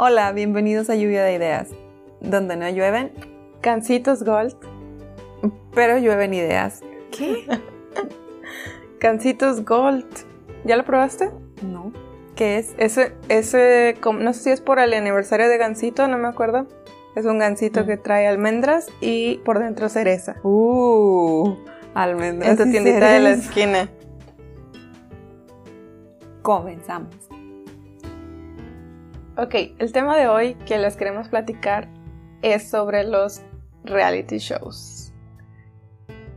Hola, bienvenidos a Lluvia de Ideas, donde no llueven, Cancitos Gold. pero llueven ideas. ¿Qué? Cancitos Gold. ¿Ya lo probaste? No. ¿Qué es? Ese, ese, no sé si es por el aniversario de Gansito, no me acuerdo. Es un gansito Mm. que trae almendras y por dentro cereza. Uh, almendras. En tu tiendita de la cereza. esquina. Comenzamos. Ok, el tema de hoy que les queremos platicar es sobre los reality shows.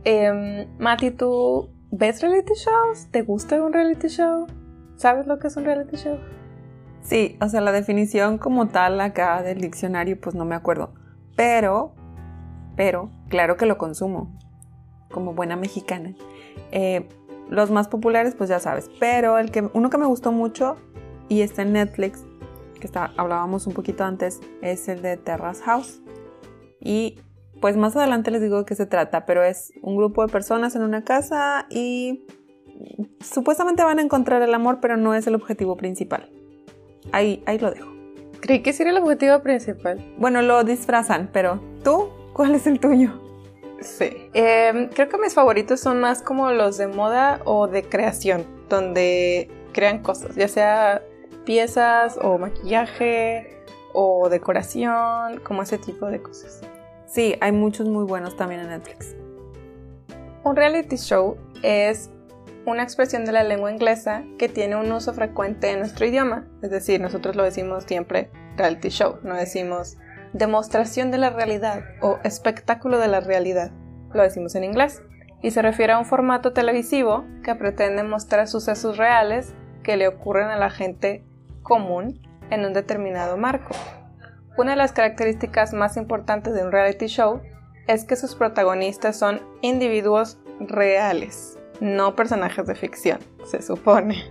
Em, Mati, ¿tú ves reality shows? ¿Te gusta un reality show? ¿Sabes lo que es un reality show? Sí, o sea, la definición como tal acá del diccionario, pues no me acuerdo. Pero, pero, claro que lo consumo, como buena mexicana. Eh, los más populares, pues ya sabes. Pero el que, uno que me gustó mucho y está en Netflix, que está, hablábamos un poquito antes, es el de Terrace House. Y pues más adelante les digo de qué se trata, pero es un grupo de personas en una casa y supuestamente van a encontrar el amor, pero no es el objetivo principal. Ahí, ahí lo dejo. Creí que ese era el objetivo principal. Bueno, lo disfrazan, pero tú, ¿cuál es el tuyo? Sí. Em, creo que mis favoritos son más como los de moda o de creación, donde crean cosas, ya sea piezas o maquillaje o decoración, como ese tipo de cosas. Sí, hay muchos muy buenos también en Netflix. Un reality show es una expresión de la lengua inglesa que tiene un uso frecuente en nuestro idioma. Es decir, nosotros lo decimos siempre reality show, no decimos demostración de la realidad o espectáculo de la realidad. Lo decimos en inglés. Y se refiere a un formato televisivo que pretende mostrar sucesos reales que le ocurren a la gente común en un determinado marco. Una de las características más importantes de un reality show es que sus protagonistas son individuos reales, no personajes de ficción, se supone.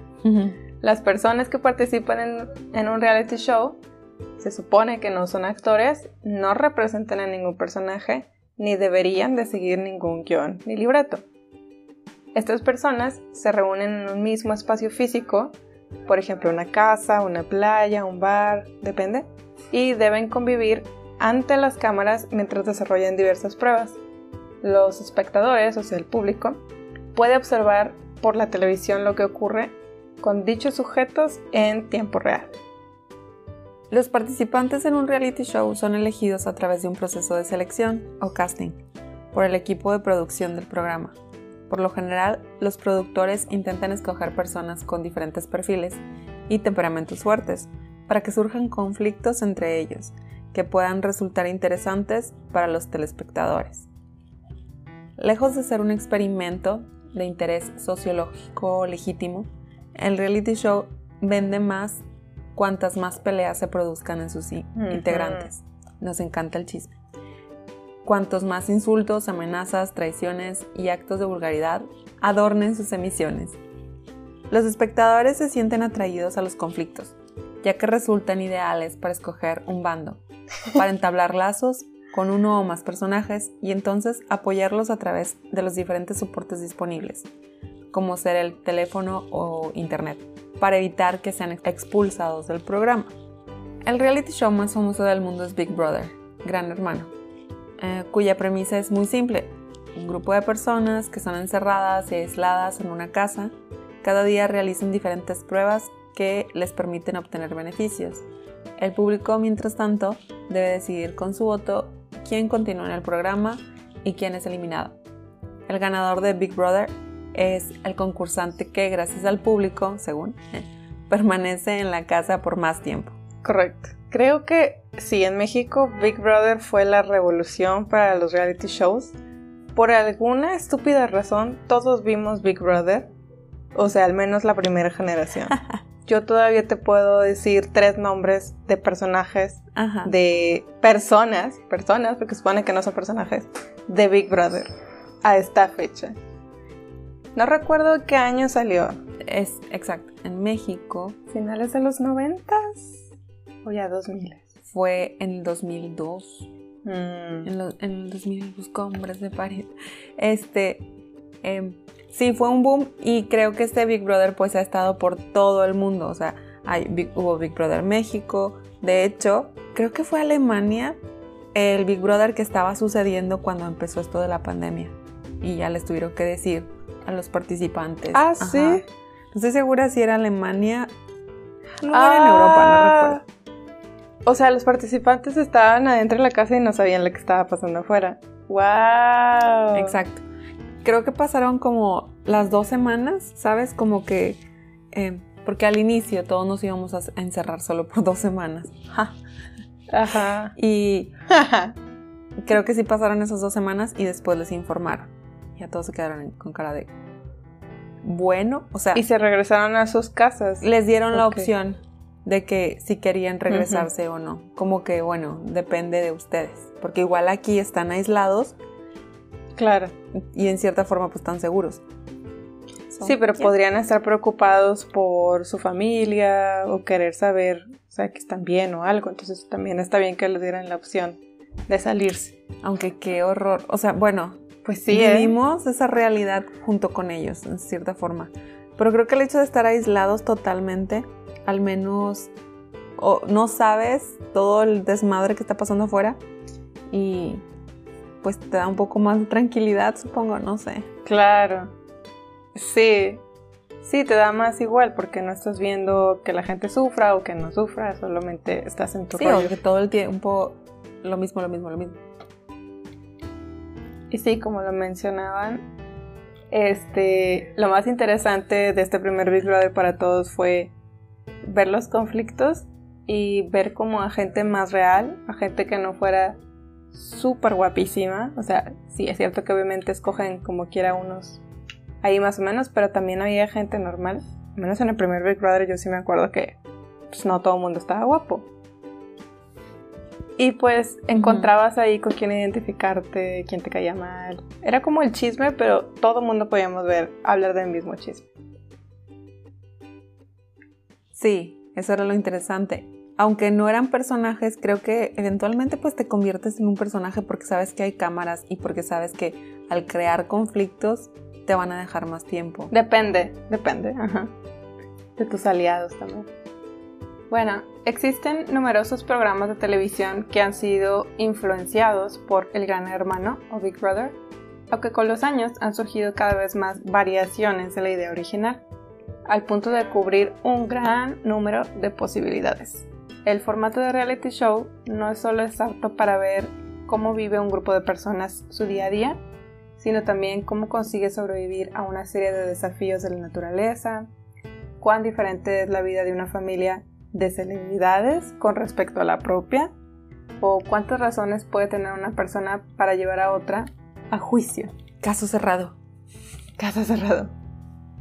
Las personas que participan en, en, un reality show se supone que no son actores, no representan a ningún personaje, ni deberían de seguir ningún guion ni libreto. Estas personas se reúnen en un mismo espacio físico, por ejemplo una casa, una playa, un bar, depende, y deben convivir ante las cámaras mientras desarrollan diversas pruebas. Los espectadores, o sea el público, puede observar por la televisión lo que ocurre con dichos sujetos en tiempo real. Los participantes en un reality show son elegidos a través de un proceso de selección o casting por el equipo de producción del programa. Por lo general, los productores intentan escoger personas con diferentes perfiles y temperamentos fuertes para que surjan conflictos entre ellos que puedan resultar interesantes para los telespectadores. Lejos de ser un experimento de interés sociológico legítimo, el reality show vende más cuantas más peleas se produzcan en sus uh -huh. integrantes. Nos encanta el chisme. Cuantos más insultos, amenazas, traiciones y actos de vulgaridad adornen sus emisiones. Los espectadores se sienten atraídos a los conflictos, ya que resultan ideales para escoger un bando, para entablar lazos con uno o más personajes y entonces apoyarlos a través de los diferentes soportes disponibles, como ser el teléfono o internet, para evitar que sean expulsados del programa. El reality show más famoso del mundo es Big Brother, Gran Hermano, eh, cuya premisa es muy simple. Un grupo de personas que son encerradas y aisladas en una casa, cada día realizan diferentes pruebas que les permiten obtener beneficios. El público, mientras tanto, debe decidir con su voto quién continúa en el programa y quién es eliminado. El ganador de Big Brother es el concursante que, gracias al público, según, permanece en la casa por más tiempo. Correcto. Creo que sí, en México Big Brother fue la revolución para los reality shows. Por alguna estúpida razón, todos vimos Big Brother. O sea, al menos la primera generación. Yo todavía te puedo decir tres nombres de personajes, Ajá. de personas, personas, porque supone que no son personajes, de Big Brother a esta fecha. No recuerdo qué año salió. Es exacto. En México. ¿Finales de los noventas? O ya 2000. Fue en el 2002. Mm. En, lo, en, el 2000 buscó hombres de París. Este. Eh, sí, fue un boom. Y creo que este Big Brother, pues, ha estado por todo el mundo. O sea, hay Big, hubo Big Brother México, De hecho, creo que fue Alemania el Big Brother que estaba sucediendo cuando empezó esto de la pandemia. Y ya les tuvieron que decir a los participantes. Ah, sí. No estoy segura si era Alemania. No era en Europa, no Ah, recuerdo. O sea, los participantes estaban adentro de la casa y no sabían lo que estaba pasando afuera. ¡Wow! Exacto. Creo que pasaron como las dos semanas, ¿sabes? Como que. eh, porque al inicio todos nos íbamos a encerrar solo por dos semanas. Ja. Ajá. Y creo que sí pasaron esas dos semanas y después les informaron. Ya todos se quedaron con cara de. Bueno, o sea, y se regresaron a sus casas. les dieron la opción de que si querían regresarse o no. Como que, bueno, depende de ustedes. Porque igual aquí están aislados Claro. y en cierta forma pues están seguros. So, Sí, pero yeah. podrían estar preocupados por su familia o querer saber, o sea, que están bien o algo. Entonces también está bien que les dieran la opción de salirse. Aunque qué horror. O sea, bueno, Pues sí, ¿eh? vivimos esa realidad junto con ellos, en cierta forma. Pero creo que el hecho de estar aislados totalmente, al menos o no sabes todo el desmadre que está pasando afuera y pues te da un poco más de tranquilidad, supongo, no sé. Claro. Sí. Sí, te da más igual porque no estás viendo que la gente sufra o que no sufra, solamente estás en tu Sí, rollo. o que todo el tiempo lo mismo, lo mismo, lo mismo. Y sí, como lo mencionaban, este, lo más interesante de este primer Big Brother para todos fue ver los conflictos y ver como a gente más real, a gente que no fuera súper guapísima. O sea, sí, es cierto que obviamente escogen como quiera unos ahí más o menos, pero también había gente normal. Al menos en el primer Big Brother yo sí me acuerdo que pues, no todo el mundo estaba guapo. Y pues encontrabas ahí con quién identificarte, quién te caía mal. Era como el chisme, pero todo el mundo podíamos ver, hablar del mismo chisme. Sí, eso era lo interesante. Aunque no eran personajes, creo que eventualmente pues te conviertes en un personaje porque sabes que hay cámaras y porque sabes que al crear conflictos te van a dejar más tiempo. Depende, depende, ajá. De tus aliados también. Bueno, existen numerosos programas de televisión que han sido influenciados por El Gran Hermano o Big Brother, aunque con los años han surgido cada vez más variaciones de la idea original, al punto de cubrir un gran número de posibilidades. El formato de reality show no es solo es apto para ver cómo vive un grupo de personas su día a día, sino también cómo consigue sobrevivir a una serie de desafíos de la naturaleza, cuán diferente es la vida de una familia de celebridades con respecto a la propia, o cuántas razones puede tener una persona para llevar a otra a juicio. Caso cerrado. Caso cerrado.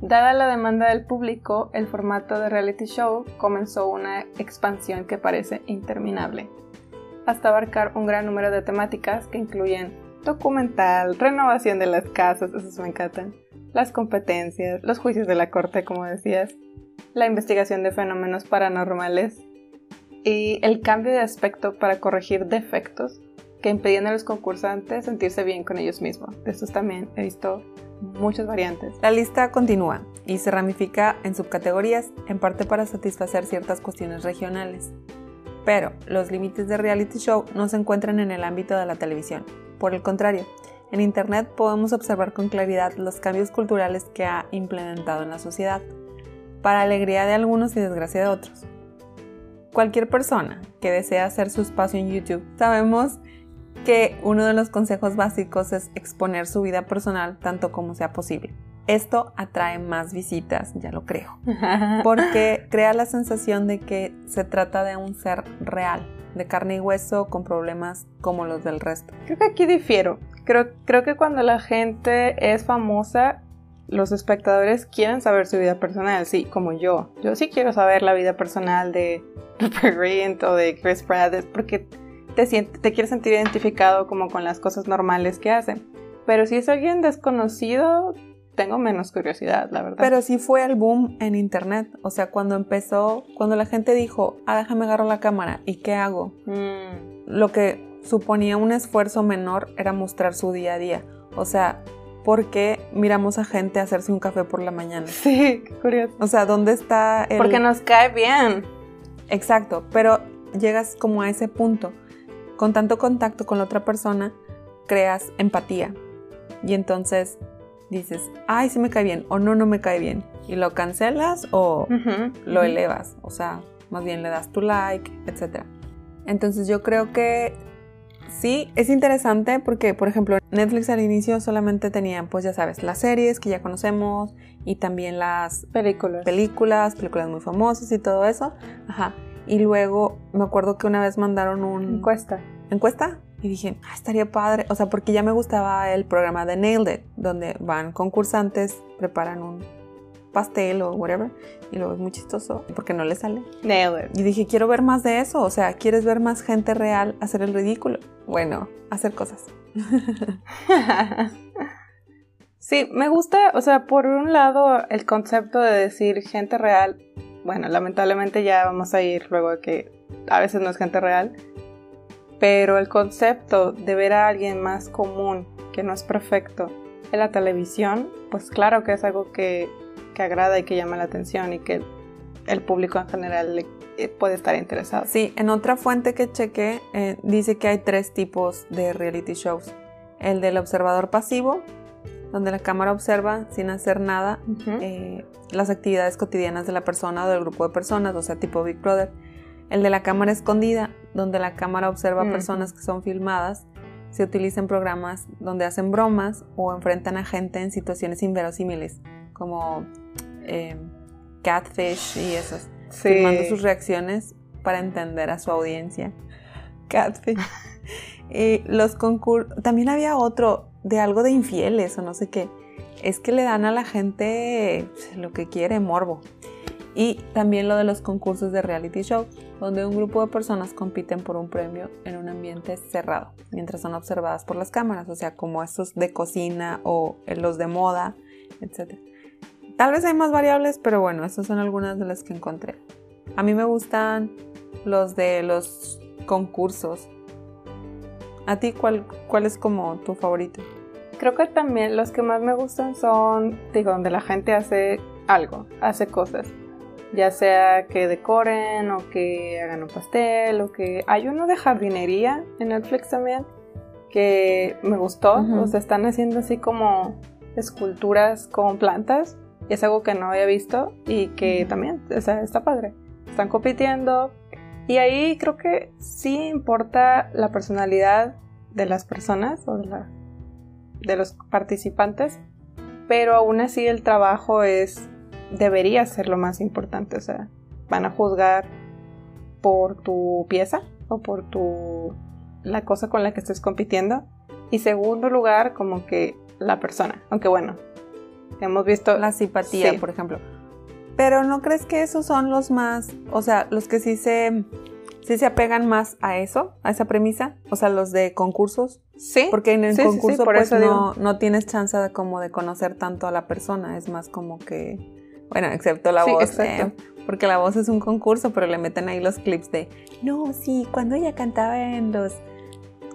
Dada la demanda del público, el formato de reality show comenzó una expansión que parece interminable, hasta abarcar un gran número de temáticas que incluyen documental, renovación de las casas, esos me encantan, las competencias, los juicios de la corte, como decías, la investigación de fenómenos paranormales y el cambio de aspecto para corregir defectos que impedían a los concursantes sentirse bien con ellos mismos. De estos también he visto muchas variantes. La lista continúa y se ramifica en subcategorías, en parte para satisfacer ciertas cuestiones regionales. Pero los límites de reality show no se encuentran en el ámbito de la televisión. Por el contrario, en Internet podemos observar con claridad los cambios culturales que ha implementado en la sociedad, para alegría de algunos y desgracia de otros. Cualquier persona que desea hacer su espacio en YouTube, sabemos que uno de los consejos básicos es exponer su vida personal tanto como sea posible. Esto atrae más visitas, ya lo creo, porque crea la sensación de que se trata de un ser real, de carne y hueso, con problemas como los del resto. Creo que aquí difiero. Creo, creo que cuando la gente es famosa, los espectadores quieren saber su vida personal, sí, como yo. Yo sí quiero saber la vida personal de Rupert Grint o de Chris Pratt, porque te, te quieres sentir identificado como con las cosas normales que hacen. Pero si es alguien desconocido, tengo menos curiosidad, la verdad. Pero sí fue el boom en internet, o sea, cuando empezó, cuando la gente dijo, ah, déjame agarrar la cámara, ¿y qué hago? Mm, Lo que suponía un esfuerzo menor era mostrar su día a día, o sea, ¿por qué miramos a gente hacerse un café por la mañana? sí, qué curioso. O sea, ¿dónde está el...? Porque nos cae bien. Exacto, pero llegas como a ese punto. Con tanto contacto con la otra persona, creas empatía. Y entonces dices, ay, sí me cae bien, o no, no me cae bien. Y lo cancelas o lo elevas. O sea, más bien le das tu like, etc. Entonces yo creo que sí, es interesante porque, por ejemplo, Netflix al inicio solamente tenía, pues ya sabes, las series que ya conocemos y también las películas, películas, películas muy famosas y todo eso. Ajá. Y luego me acuerdo que una vez mandaron un... Encuesta. ¿Encuesta? Y dije, ah, estaría padre. O sea, porque ya me gustaba el programa de Nailed It, donde van concursantes, preparan un pastel o whatever. Y luego es muy chistoso porque no le sale. Nailed It. Y dije, quiero ver más de eso. O sea, ¿quieres ver más gente real hacer el ridículo? Bueno, hacer cosas. sí, me gusta, o sea, por un lado el concepto de decir gente real. Bueno, lamentablemente ya vamos a ir luego de que a veces no es gente real pero el concepto de ver a alguien más común, que no es perfecto, en la televisión, pues claro que es algo que, agrada y que llama la atención y que el público en general eh, puede estar interesado. Sí, en otra fuente que chequé eh, dice que hay tres tipos de reality shows. El del observador pasivo, donde la cámara observa sin hacer nada eh, las actividades cotidianas de la persona o del grupo de personas, o sea, tipo Big Brother. El de la cámara escondida, donde la cámara observa personas que son filmadas, se utiliza en programas donde hacen bromas o enfrentan a gente en situaciones inverosímiles, como eh, Catfish y esos, filmando sus reacciones para entender a su audiencia. Catfish. Y los. También había otro de algo de infieles o no sé qué. Es que le dan a la gente lo que quiere, morbo. Y también lo de los concursos de reality show, donde un grupo de personas compiten por un premio en un ambiente cerrado, mientras son observadas por las cámaras, o sea, como estos de cocina o los de moda, etc. Tal vez hay más variables, pero bueno, estas son algunas de las que encontré. A mí me gustan los de los concursos. ¿A ti cuál, cuál es como tu favorito? Creo que también los que más me gustan son, digo, donde la gente hace algo, hace cosas. Ya sea que decoren o que hagan un pastel o que hay uno de jardinería en Netflix también que me gustó, o sea, están haciendo así como esculturas con plantas. Es algo que no había visto y que también, o sea, está padre. Están compitiendo y ahí creo que sí importa la personalidad de las personas o de, la, de los participantes, pero aún así el trabajo es debería ser lo más importante. O sea, van a juzgar por tu pieza o por tu la cosa con la que estés compitiendo. Y segundo lugar, como que la persona. Aunque bueno, hemos visto... La simpatía, por ejemplo. Pero ¿no crees que esos son los más, o sea, los que sí se, sí se apegan más a eso, a esa premisa? O sea, los de concursos. Sí. Porque en el concurso pues no, no, tienes chance de, como de conocer tanto a la persona, es más como que bueno, excepto la voz. Eh, porque la voz es un concurso, pero le meten ahí los clips de, no, sí, cuando ella cantaba en los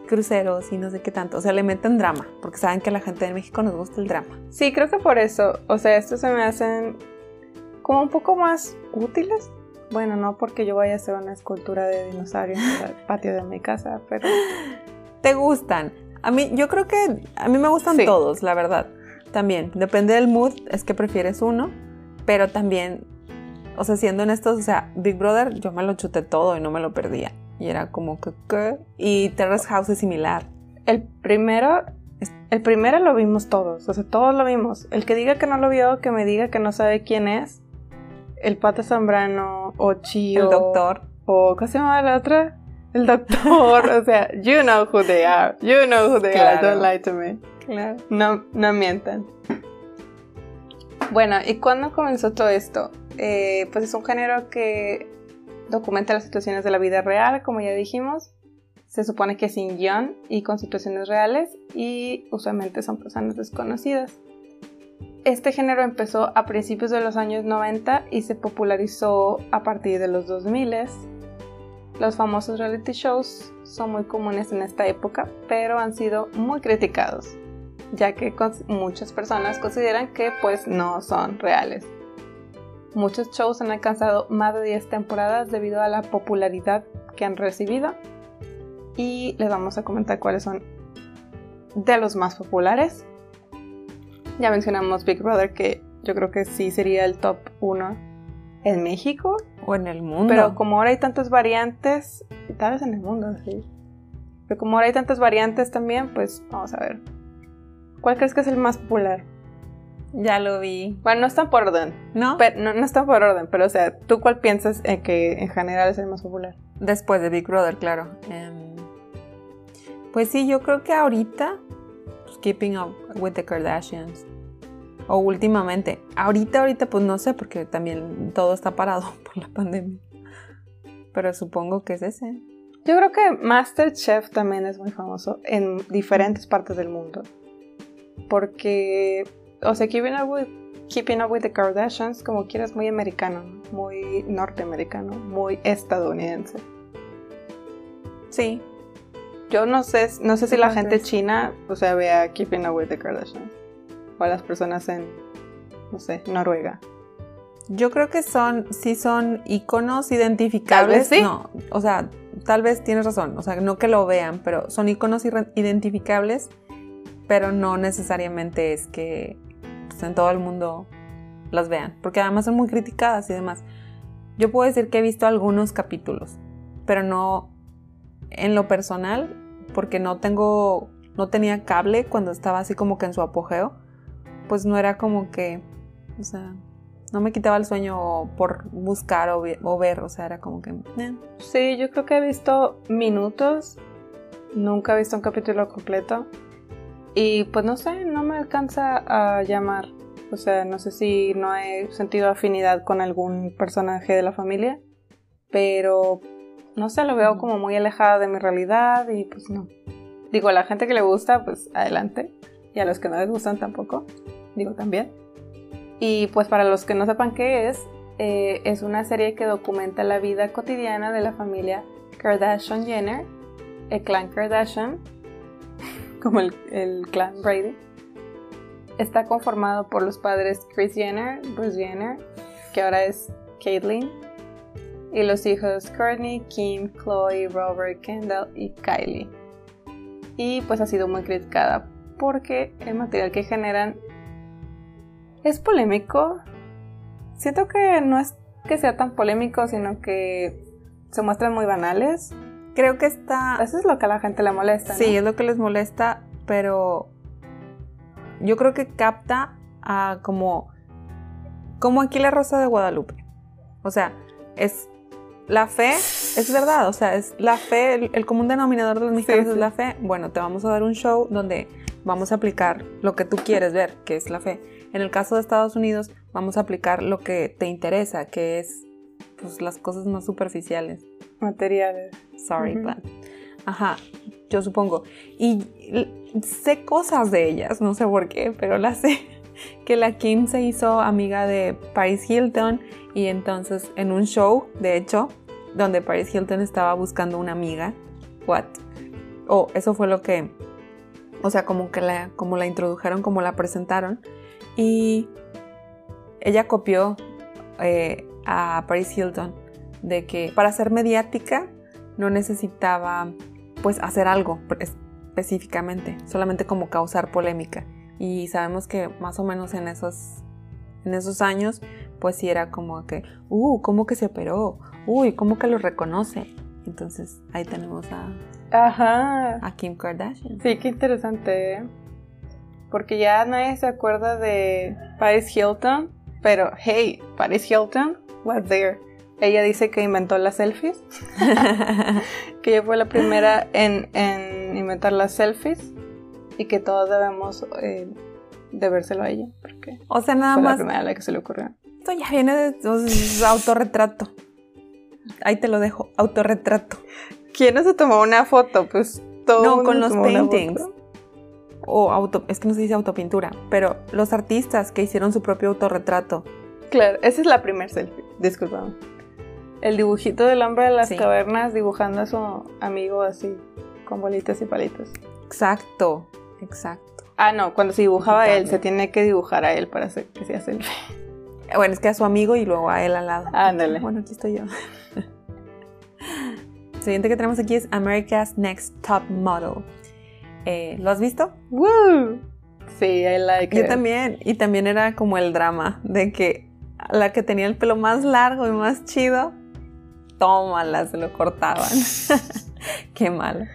cruceros y no sé qué tanto. O sea, le meten drama, porque saben que a la gente de México nos gusta el drama. Sí, creo que por eso. O sea, estos se me hacen como un poco más útiles. Bueno, no porque yo vaya a hacer una escultura de dinosaurio en el patio de mi casa, pero... ¿Te gustan? A mí, yo creo que a mí me gustan todos, la verdad. También, depende del mood, es que prefieres uno pero también, o sea, siendo honestos, o sea, Big Brother yo me lo chuté todo y no me lo perdía. Y era como que, ¿qué? Y Terrace House es similar. El primero, el primero lo vimos todos, o sea, todos lo vimos. El que diga que no lo vio, que me diga que no sabe quién es. El Pata Zambrano, o Chio. El doctor. O, ¿cómo se llama la otra? El doctor, o sea, you know who they are. You know who they are, don't lie to me. Claro. No, no mientan. Bueno, ¿y cuándo comenzó todo esto? Eh, pues es un género que documenta las situaciones de la vida real, como ya dijimos. Se supone que sin guion y con situaciones reales y usualmente son personas desconocidas. Este género empezó a principios de los años 90 y se popularizó a partir de los 2000. Los famosos reality shows son muy comunes en esta época, pero han sido muy criticados ya que muchas personas consideran que pues no son reales. Muchos shows han alcanzado más de 10 temporadas debido a la popularidad que han recibido y les vamos a comentar cuáles son de los más populares. Ya mencionamos Big Brother, que yo creo que sí sería el top 1 en México. O en el mundo. Pero como ahora hay tantas variantes, tal vez en el mundo, sí. Pero como ahora hay tantas variantes también, pues vamos a ver. ¿Cuál crees que es el más popular? Ya lo vi. Bueno, no está por orden. ¿No? Pero, no, no está por orden, pero o sea, ¿tú cuál piensas en que en general es el más popular? Después de Big Brother, claro. Em, pues sí, yo creo que ahorita, Keeping Up with the Kardashians. O últimamente. Ahorita, ahorita, pues no sé, porque también todo está parado por la pandemia. Pero supongo que es ese. Yo creo que Masterchef también es muy famoso en diferentes partes del mundo. Porque, o sea, Keeping Up with, Keeping Up with the Kardashians, como quieras, muy americano, muy norteamericano, muy estadounidense. Sí. Yo no sé, no sé si la gente china, o sea, vea Keeping Up with the Kardashians. O a las personas en, no sé, Noruega. Yo creo que son, sí son iconos identificables. Tal vez sí. No, o sea, tal vez tienes razón. O sea, no que lo vean, pero son iconos identificables, pero no necesariamente es que pues, en todo el mundo las vean, porque además son muy criticadas y demás. Yo puedo decir que he visto algunos capítulos, pero no en lo personal, porque no tengo, no tenía cable cuando estaba así como que en su apogeo, pues no era como que, o sea, no me quitaba el sueño por buscar o, o ver, o sea, era como que... eh. Sí, yo creo que he visto minutos. Nunca he visto un capítulo completo. Y pues no sé, no me alcanza a llamar. O sea, no sé si no he sentido afinidad con algún personaje de la familia. Pero no sé, lo veo como muy alejada de mi realidad y pues no. Digo, a la gente que le gusta, pues adelante. Y a los que no les gustan tampoco. Digo también. Y pues para los que no sepan qué es, eh, es una serie que documenta la vida cotidiana de la familia Kardashian Jenner, el clan Kardashian, como el, el clan Brady. Está conformado por los padres Kris Jenner, Bruce Jenner, que ahora es Caitlyn, y los hijos Courtney, Kim, Chloe, Robert, Kendall y Kylie. Y pues ha sido muy criticada porque el material que generan es polémico. Siento que no es que sea tan polémico, sino que se muestran muy banales. Creo que está... Eso es lo que a la gente le molesta. ¿no? Sí, es lo que les molesta, pero yo creo que capta a como, como aquí la Rosa de Guadalupe. O sea, es la fe, es verdad, o sea, es la fe, el, el común denominador de los mexicanos sí. es la fe. Bueno, te vamos a dar un show donde vamos a aplicar lo que tú quieres ver, que es la fe. En el caso de Estados Unidos, vamos a aplicar lo que te interesa, que es pues, las cosas más superficiales. Materiales. Sorry, but- Ajá, yo supongo. Y sé cosas de ellas, no sé por qué, pero las sé. Que la Kim se hizo amiga de Paris Hilton y entonces en un show, de hecho, donde Paris Hilton estaba buscando una amiga. What? O eso fue lo que, o sea, como que la, como la introdujeron, como la presentaron. Y ella copió eh, a Paris Hilton de que para ser mediática no necesitaba pues hacer algo específicamente, solamente como causar polémica. Y sabemos que más o menos en esos, en esos años, pues sí era como que, uh, ¿cómo que se operó? Uy, ¿cómo que lo reconoce? Entonces ahí tenemos a, Ajá. a Kim Kardashian. Sí, qué interesante. ¿eh? Porque ya nadie se acuerda de Paris Hilton. Pero, hey, Paris Hilton was there. Ella dice que inventó las selfies. que ella fue la primera en, en inventar las selfies. Y que todos debemos eh, debérselo a ella. Porque o sea, nada fue la más, primera a la que se le ocurrió. esto ya viene de sea, autorretrato. Ahí te lo dejo, autorretrato. ¿Quién no se tomó una foto? Pues todo No, con los paintings. O auto, es que no se dice autopintura, pero los artistas que hicieron su propio autorretrato. Claro, esa es la primer selfie. Disculpame. El dibujito del hombre de las Sí. cavernas dibujando a su amigo así, con bolitas y palitos. Exacto, exacto. Ah, no, cuando se dibujaba a él, se tiene que dibujar a él para hacer que sea selfie. Bueno, es que a su amigo y luego a él al lado. Ándale. Bueno, aquí estoy yo. siguiente que tenemos aquí es America's Next Top Model. Eh, ¿Lo has visto? ¡Woo! Sí, I like Yo it. también. Y también era como el drama de que la que tenía el pelo más largo y más chido, tómala, se lo cortaban. Qué malo.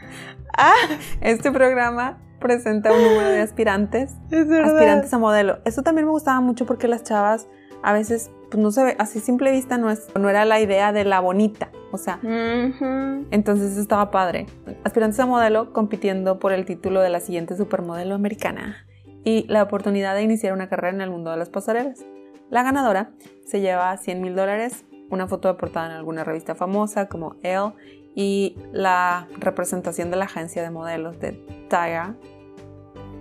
Ah, Este programa presenta un número de aspirantes, es verdad. aspirantes a modelo. Eso también me gustaba mucho porque las chavas a veces, pues no se ve, así simple vista no, es, no era la idea de la bonita. O sea, entonces estaba padre. Aspirantes a modelo compitiendo por el título de la siguiente supermodelo americana y la oportunidad de iniciar una carrera en el mundo de las pasarelas. La ganadora se lleva 100 mil dólares, una foto de portada en alguna revista famosa como Elle y la representación de la agencia de modelos de Tyra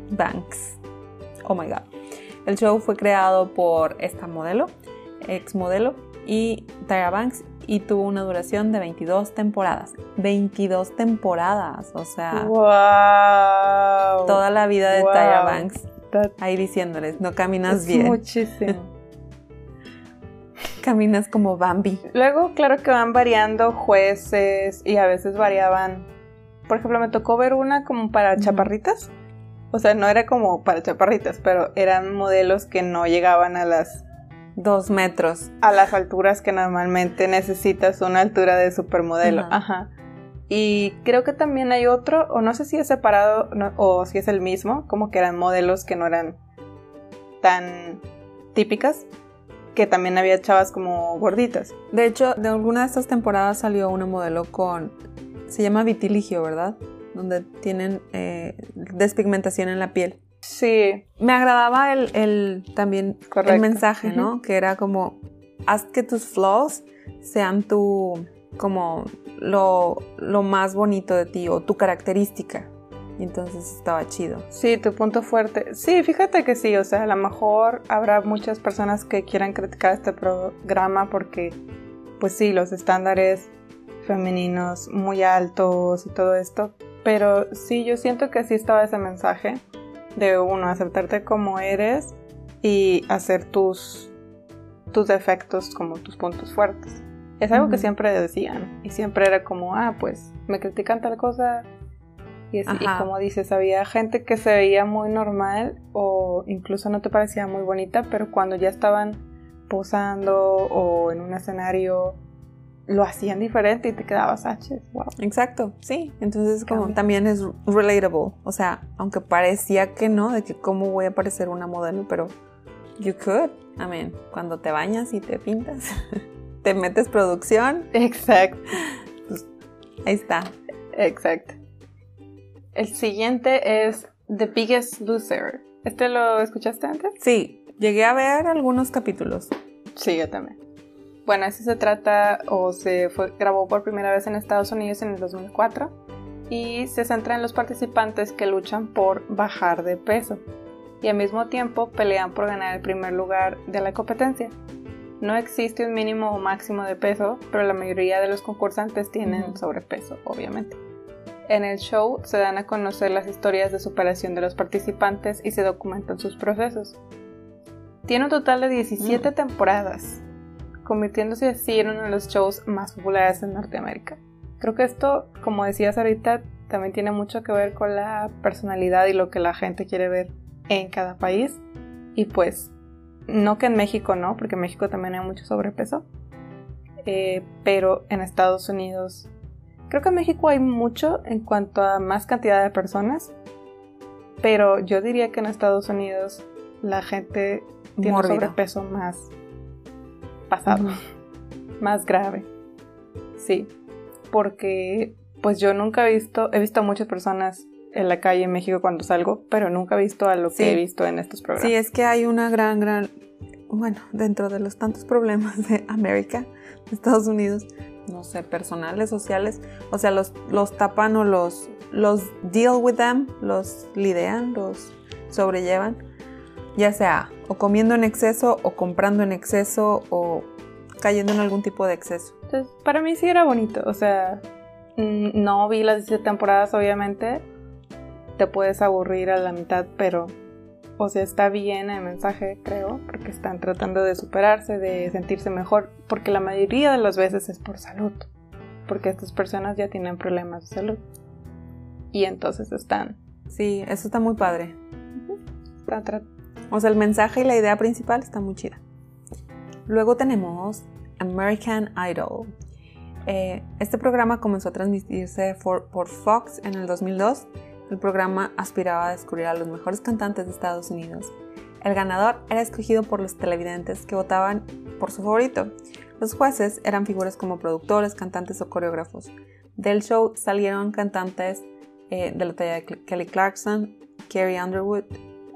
Banks. Oh my god. El show fue creado por esta modelo, ex modelo y Tyra Banks y tuvo una duración de 22 temporadas. 22 temporadas, o sea, Wow. toda la vida de Wow. Tyra Banks That- ahí diciéndoles, no caminas bien, Muchísimo. caminas como Bambi. Luego, claro que van variando jueces y a veces variaban. Por ejemplo, me tocó ver una como para chaparritas. O sea, no era como para chaparritas, pero eran modelos que no llegaban a las Dos metros. a las alturas que normalmente necesitas una altura de supermodelo. Ajá. Ajá. Y creo que también hay otro, o no sé si es separado no- o si es el mismo, como que eran modelos que no eran tan típicas, que también había chavas como gorditas. De hecho, de alguna de estas temporadas salió una modelo con, se llama vitiligio, ¿verdad? Donde tienen eh, despigmentación en la piel. Sí, Me agradaba el, el- también Correcto. el mensaje, ¿no? Que era como, haz que tus flaws sean tu, como lo, lo más bonito de ti o tu característica. Y entonces estaba chido. Sí, tu punto fuerte. Sí, fíjate que sí, o sea, a lo mejor habrá muchas personas que quieran criticar este programa porque, pues sí, los estándares femeninos muy altos y todo esto, pero sí, yo siento que sí estaba ese mensaje de uno, aceptarte como eres y hacer tus, tus defectos como tus puntos fuertes. Es algo que Ujú. siempre decían y siempre era como, ah, pues me critican tal cosa, y, Ajá. como dices, había gente que se veía muy normal o incluso no te parecía muy bonita, pero cuando ya estaban posando o en un escenario, lo hacían diferente y te quedabas, ah, ches, wow. Exacto, sí. Entonces como Cambia. también es relatable. O sea, aunque parecía que no, de que cómo voy a parecer una modelo, pero you could. I mean, cuando te bañas y te pintas, te metes producción, Exacto, ahí está. exacto. El siguiente es The Biggest Loser. ¿Este lo escuchaste antes? Sí, llegué a ver algunos capítulos. Sí, yo también. Bueno, ese se trata o se fue, grabó por primera vez en Estados Unidos en el 2004 y se centra en los participantes que luchan por bajar de peso y al mismo tiempo pelean por ganar el primer lugar de la competencia. No existe un mínimo o máximo de peso, pero la mayoría de los concursantes tienen sobrepeso, obviamente. En el show se dan a conocer las historias de superación de los participantes y se documentan sus procesos. Tiene un total de 17 temporadas, convirtiéndose así en uno de los shows más populares en Norteamérica. Creo que esto, como decías ahorita, también tiene mucho que ver con la personalidad y lo que la gente quiere ver en cada país. Y pues, no que en México no, porque en México también hay mucho sobrepeso. Eh, pero en Estados Unidos, creo que en México hay mucho en cuanto a más cantidad de personas. Pero yo diría que en Estados Unidos la gente tiene un Mórbido. sobrepeso más pasado, más grave. Sí, porque pues yo nunca he visto, he visto a muchas personas en la calle en México cuando salgo, pero nunca he visto a lo Sí. que he visto en estos programas. Sí, es que hay una gran, gran, bueno, dentro de los tantos problemas de América, de Estados Unidos, no sé, personales, sociales, o sea, los, los tapan o los, los deal with them, los lidian, los sobrellevan, ya sea o comiendo en exceso o comprando en exceso o cayendo en algún tipo de exceso. Entonces, para mí sí era bonito, o sea, mm, no vi las 17 temporadas, obviamente, te puedes aburrir a la mitad, pero, o sea, está bien el mensaje, creo, porque están tratando de superarse, de sentirse mejor, porque la mayoría de las veces es por salud, porque estas personas ya tienen problemas de salud. Y entonces están... Sí, eso está muy padre. Tra- O sea, el mensaje y la idea principal está muy chida. Luego tenemos American Idol. Eh, este programa comenzó a transmitirse for- por Fox en el 2002. El programa aspiraba a descubrir a los mejores cantantes de Estados Unidos. El ganador era escogido por los televidentes que votaban por su favorito. Los jueces eran figuras como productores, cantantes o coreógrafos. Del show salieron cantantes eh, de la talla de Kelly Clarkson, Carrie Underwood,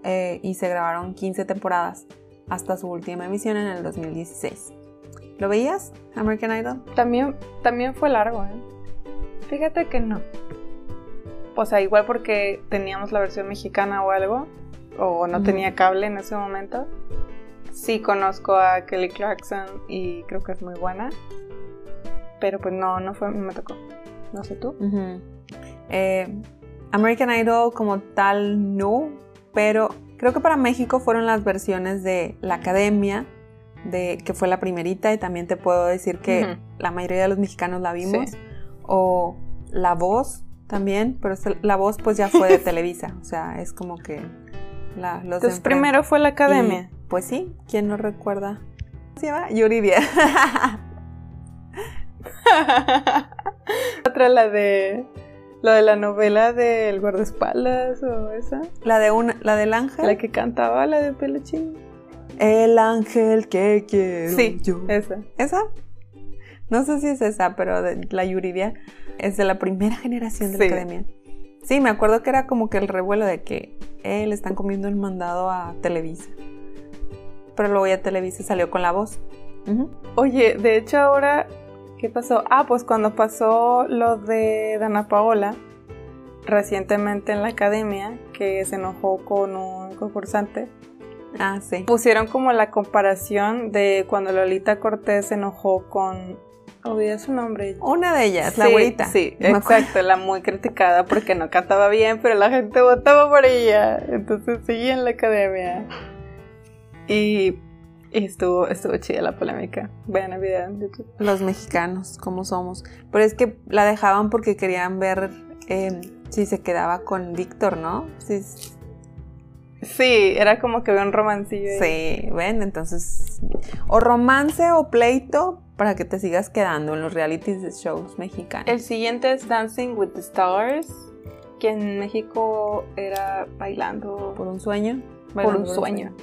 eh, y se grabaron 15 temporadas hasta su última emisión en el 2016. ¿Lo veías, American Idol? También, también fue largo, ¿eh? Fíjate que no. O sea, igual porque teníamos la versión mexicana o algo, o no tenía cable en ese momento. Sí conozco a Kelly Clarkson y creo que es muy buena. Pero pues no, no fue, me tocó. No sé tú. Eh, American Idol como tal no, pero creo que para México fueron las versiones de La Academia, de, que fue la primerita y también te puedo decir que la mayoría de los mexicanos la vimos, Sí. o La Voz también, pero La Voz pues ya fue de Televisa, o sea, es como que la, los Entonces primero fue la academia. Y, pues sí, ¿quién no recuerda? ¿Cómo se llama? Yuridia. Otra la de la de la novela del guardaespaldas o esa. la de una, la del ángel. La que cantaba la de Peluchín. El ángel que quiero Sí, yo. esa. ¿Esa? No sé si es esa, pero de la Yuridia es de la primera generación de la Sí. academia. Sí, me acuerdo que era como que el revuelo de que eh, le están comiendo el mandado a Televisa. Pero luego ya Televisa salió con la voz. Oye, de hecho ahora, ¿qué pasó? Ah, pues cuando pasó lo de Dana Paola, recientemente en la academia, que se enojó con un concursante, Ah, sí. pusieron como la comparación de cuando Lolita Cortés se enojó con... Olvidé su nombre. Una de ellas, la abuelita. Sí, exacto, la muy criticada porque no cantaba bien, pero la gente votaba por ella. Entonces seguía en la academia. Y, y estuvo, estuvo chida la polémica. Vean el video en YouTube. Los mexicanos, como somos. Pero es que la dejaban porque querían ver eh, si se quedaba con Víctor, ¿no? Sí, Sí, era como que había un romancillo. ahí. Sí, ven, entonces, o romance o pleito para que te sigas quedando en los realities de shows mexicanos. El siguiente es Dancing with the Stars, que en México era bailando por un sueño. por un sueño.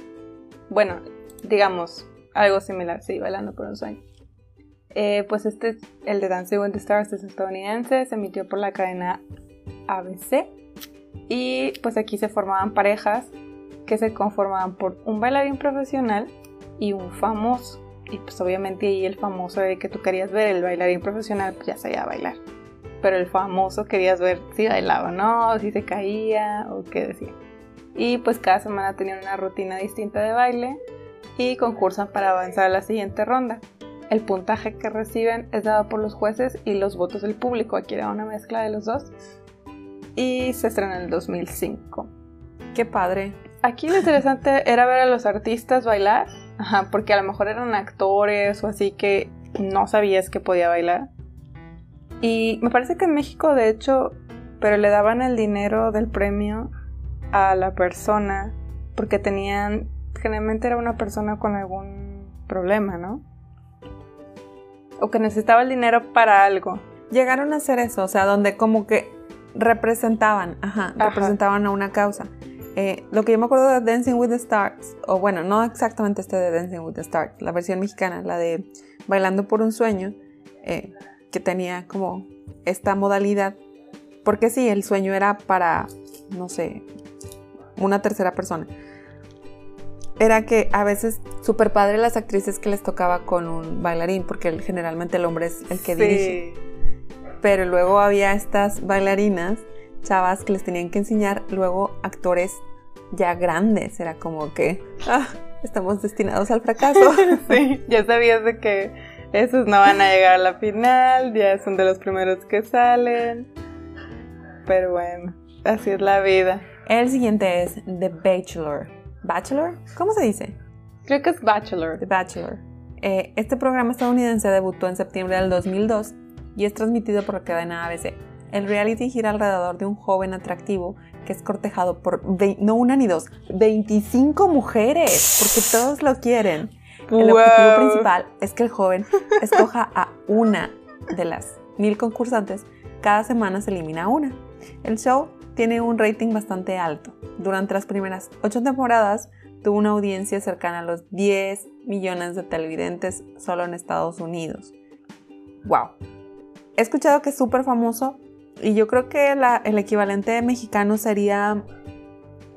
Bueno, digamos, algo similar, sí, bailando por un sueño. Eh, pues este, el de Dancing with the Stars es estadounidense, se emitió por la cadena ABC y pues aquí se formaban parejas que se conformaban por un bailarín profesional y un famoso. Y pues obviamente ahí el famoso de que tú querías ver, el bailarín profesional pues ya sabía bailar. Pero el famoso querías ver si bailaba o no, si se caía o qué decía. Y pues cada semana tenían una rutina distinta de baile y concursan para avanzar a la siguiente ronda. El puntaje que reciben es dado por los jueces y los votos del público. Aquí era una mezcla de los dos. Y se estrenó en el 2005. Qué padre. Aquí lo interesante era ver a los artistas bailar, ajá, porque a lo mejor eran actores o así que no sabías que podía bailar. Y me parece que en México, de hecho, pero le daban el dinero del premio a la persona porque tenían, generalmente era una persona con algún problema, ¿no? O que necesitaba el dinero para algo. Llegaron a hacer eso, o sea, donde como que representaban, ajá, Ajá. representaban a una causa. Eh, lo que yo me acuerdo de Dancing with the Stars, o bueno, no exactamente este de Dancing with the Stars, la versión mexicana, la de Bailando por un sueño, eh, que tenía como esta modalidad, porque sí, el sueño era para, no sé, una tercera persona. Era que a veces super padre las actrices que les tocaba con un bailarín, porque generalmente el hombre es el que dirige pero luego había estas bailarinas, chavas que les tenían que enseñar luego actores ya grandes, era como que ah, estamos destinados al fracaso. Sí, ya sabías de que esos no van a llegar a la final, ya son de los primeros que salen. Pero bueno, así es la vida. El siguiente es The Bachelor. ¿Bachelor? ¿Cómo se dice? Creo que es Bachelor. The Bachelor. Eh, este programa estadounidense debutó en septiembre del 2002 y es transmitido por la cadena ABC. El reality gira alrededor de un joven atractivo que es cortejado por, no una ni dos, 25 mujeres, porque todos lo quieren. El objetivo principal es que el joven escoja a una de las mil concursantes. Cada semana se elimina una. El show tiene un rating bastante alto. Durante las primeras ocho temporadas tuvo una audiencia cercana a los 10 millones de televidentes solo en Estados Unidos. ¡Wow! He escuchado que es súper famoso y yo creo que el equivalente mexicano sería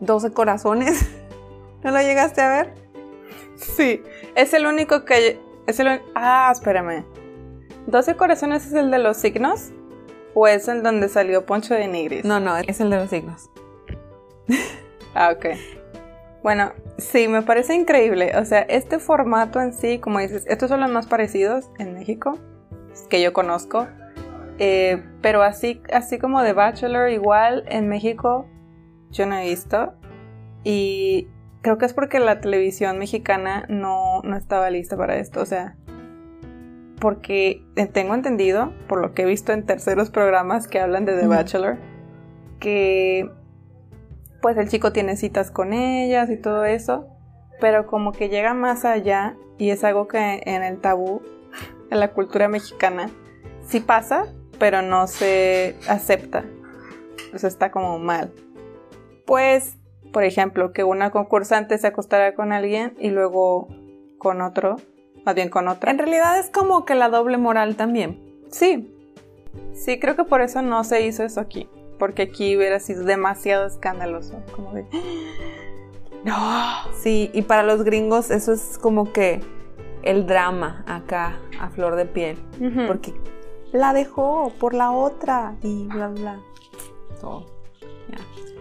12 corazones. ¿No lo llegaste a ver? Sí, es el único que... Es el, ah, espérame. ¿12 corazones es el de los signos? ¿O es el donde salió Poncho de Nigris? No, no, es el de los signos. ah, ok. Bueno, sí, me parece increíble. O sea, este formato en sí, como dices, estos son los más parecidos en México que yo conozco. Eh, pero así, así como The Bachelor, igual en México yo no he visto. Y creo que es porque la televisión mexicana no, no estaba lista para esto. O sea, porque tengo entendido, por lo que he visto en terceros programas que hablan de The Bachelor, que pues el chico tiene citas con ellas y todo eso, pero como que llega más allá y es algo que en el tabú, en la cultura mexicana, sí pasa, pero no se acepta. Eso está como mal. Pues, por ejemplo, que una concursante se acostara con alguien y luego con otro, más bien con otra. En realidad es como que la doble moral también. Sí. Sí, creo que por eso no se hizo eso aquí. Porque aquí hubiera sido demasiado escandaloso. Como de. No. Sí, y para los gringos eso es como que el drama acá a flor de piel. Porque la dejó por la otra y bla, bla.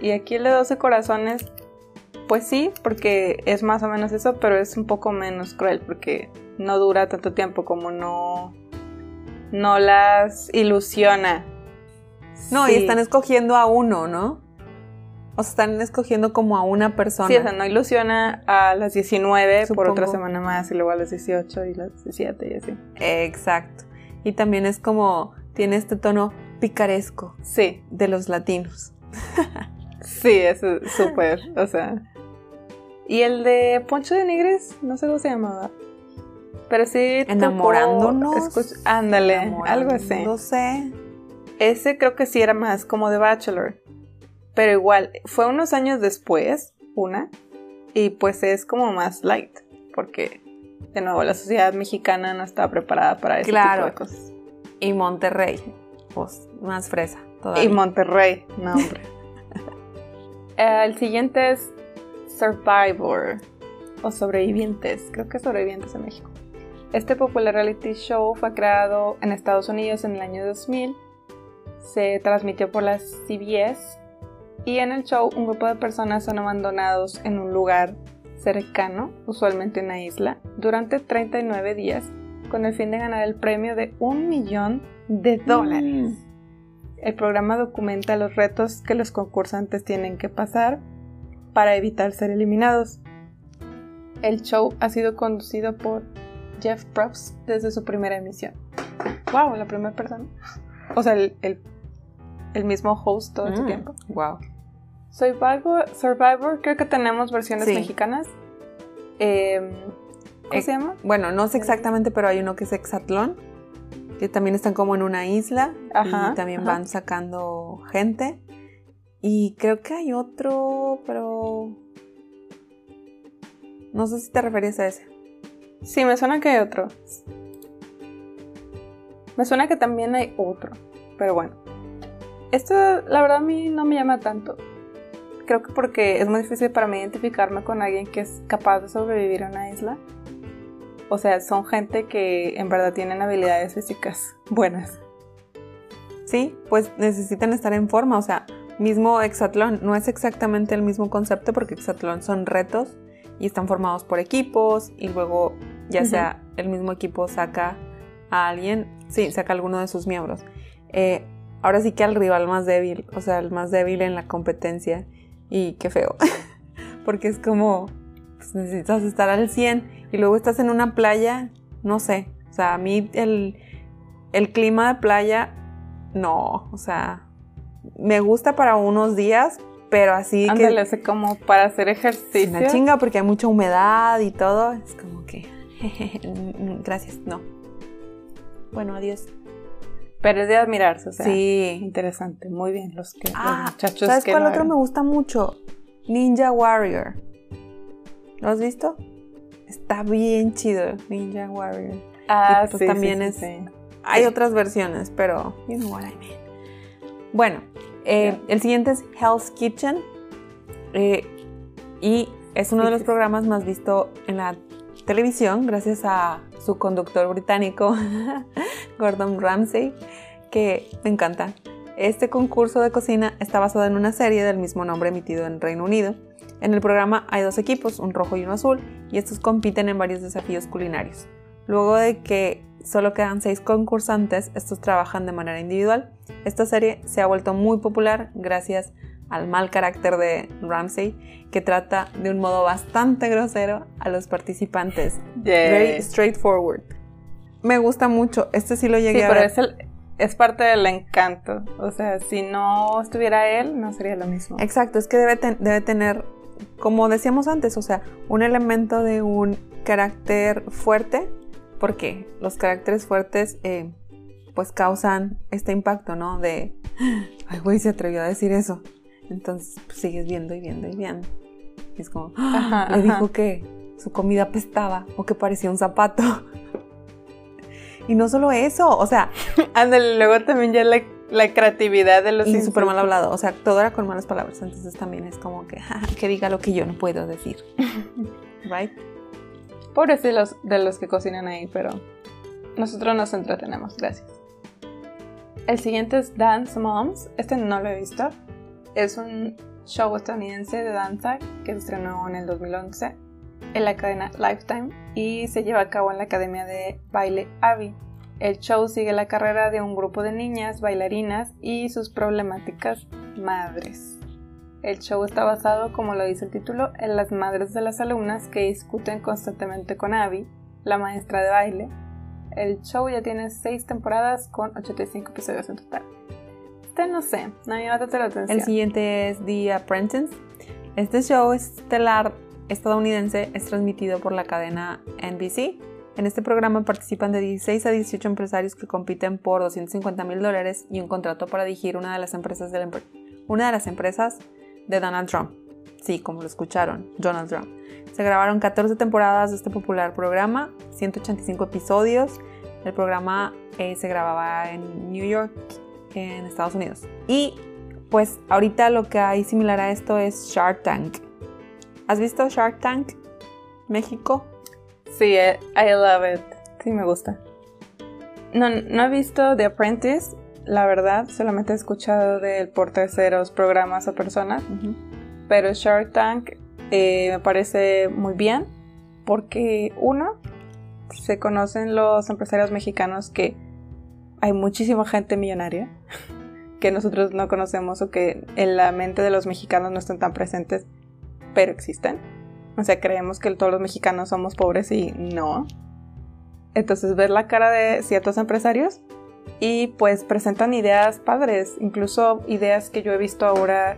Y aquí el de 12 corazones, pues sí, porque es más o menos eso, pero es un poco menos cruel porque no dura tanto tiempo como no, no las ilusiona. No, y están escogiendo a uno, ¿no? O sea, están escogiendo como a una persona. Sí, o sea, no ilusiona a las 19 por otra semana más y luego a las 18 y las 17 y así. Exacto. Y también es como, tiene este tono picaresco. Sí. De los latinos. sí, es súper, o sea. Y el de Poncho de Nigres, no sé cómo se llamaba. Pero sí. Enamorándonos. ándale, algo así. No sé. Ese creo que sí era más como de Bachelor. Pero igual, fue unos años después, una. Y pues es como más light. Porque de nuevo, la sociedad mexicana no está preparada para ese tipo de cosas. Y Monterrey, pues más fresa todavía. Y Monterrey, no hombre. el siguiente es Survivor o Sobrevivientes, creo que Sobrevivientes en México. Este popular reality show fue creado en Estados Unidos en el año 2000, se transmitió por la CBS y en el show un grupo de personas son abandonados en un lugar cercano, usualmente una isla, durante 39 días con el fin de ganar el premio de un millón de dólares. Mm. El programa documenta los retos que los concursantes tienen que pasar para evitar ser eliminados. El show ha sido conducido por Jeff Probst desde su primera emisión. ¡Wow! La primera persona. O sea, el, mismo host todo este tiempo. ¡Wow! Survivor, Survivor, creo que tenemos versiones mexicanas. Em, ¿Cómo se llama? Bueno, no sé exactamente, pero hay uno que es Exatlón, que también están como en una isla y también van sacando gente. Y creo que hay otro, pero no sé si te referías a ese. Sí, me suena que hay otro. Me suena que también hay otro, pero bueno. Esto, la verdad, a mí no me llama tanto creo que porque es muy difícil para mí identificarme con alguien que es capaz de sobrevivir en una isla. O sea, son gente que en verdad tienen habilidades físicas buenas. Sí, pues necesitan estar en forma. O sea, mismo Exatlón no es exactamente el mismo concepto porque Exatlón son retos y están formados por equipos y luego ya sea el mismo equipo saca a alguien, sí, saca a alguno de sus miembros. Eh, ahora sí que al rival más débil, o sea, el más débil en la competencia y qué feo. Porque es como, pues necesitas estar al 100 y luego estás en una playa, no sé. O sea, a mí el, el clima de playa, no, o sea, me gusta para unos días, pero así Ándale, hace como para hacer ejercicio. Una chinga porque hay mucha humedad y todo, es como que, gracias, no. Bueno, adiós. Pero es de admirarse, o sea. Sí. Interesante, muy bien los que Ah, los muchachos ¿sabes que cuál otro me gusta mucho? Ninja Warrior. ¿Lo has visto? Está bien chido, Ninja Warrior. Ah, y pues sí, también sí, es- sí. Hay otras versiones, pero you know what I mean. Bueno, eh, el siguiente es Hell's Kitchen. eh, y es uno de los programas más visto en la televisión gracias a su conductor británico, Gordon Ramsay, que me encanta. Este concurso de cocina está basado en una serie del mismo nombre emitido en Reino Unido. En el programa hay dos equipos, un rojo y uno azul, y estos compiten en varios desafíos culinarios. Luego de que solo quedan seis concursantes, estos trabajan de manera individual. Esta serie se ha vuelto muy popular gracias al mal carácter de Ramsay, que trata de un modo bastante grosero a los participantes. Very straightforward. Me gusta mucho. Este sí lo Sí, llegué a pero ver. es, el, es parte del encanto. O sea, si no estuviera él, no sería lo mismo. Exacto, es que debe, ten- debe tener, como decíamos antes, o sea, un elemento de un carácter fuerte, porque los caracteres fuertes eh, pues causan este impacto, ¿no? De, ay, güey, se atrevió a decir eso. Entonces pues, sigues viendo y viendo y viendo. Y es como, "Ah, Ajá, le ajá. dijo que su comida apestaba o que parecía un zapato. y no solo eso, o sea, Ándale, luego también ya la, la creatividad de los y súper mal hablado, o sea, todo era con malas palabras, entonces también es como que, "Ja, que diga lo que yo no puedo decir. Right? Pobres de los, de los que cocinan ahí, pero nosotros nos entretenemos, gracias. El siguiente es Dance Moms. Este no lo he visto. Es un show estadounidense de danza que se estrenó en el 2011 en la cadena Lifetime y se lleva a cabo en la Academia de Baile Avi. El show sigue la carrera de un grupo de niñas bailarinas y sus problemáticas madres. El show está basado, como lo dice el título, en las madres de las alumnas que discuten constantemente con Abby, la maestra de baile. El show ya tiene 6 temporadas con 85 episodios en total. Este no sé, no me llama tanto la atención. El siguiente es The Apprentice. Este show estelar estadounidense es transmitido por la cadena NBC. En este programa participan de 16 a 18 empresarios que compiten por 250 mil dólares y un contrato para dirigir una de las empresas de la una de las empresas de Donald Trump. Sí, como lo escucharon, Donald Trump. Se grabaron 14 temporadas de este popular programa, 185 episodios. El programa eh, se grababa en New York, en Estados Unidos. Y pues ahorita lo que hay similar a esto es Shark Tank. ¿Has visto Shark Tank? México. Sí, eh, I love it. Sí, me gusta. No, no he visto The Apprentice, la verdad, solamente he escuchado del por terceros programas o personas, pero Shark Tank eh, me parece muy bien porque uno, se conocen los empresarios mexicanos que hay muchísima gente millonaria que nosotros no conocemos o que en la mente de los mexicanos no están tan presentes, pero existen. O sea, creemos que todos los mexicanos somos pobres y no. Entonces, ver la cara de ciertos empresarios y pues presentan ideas padres, incluso ideas que yo he visto ahora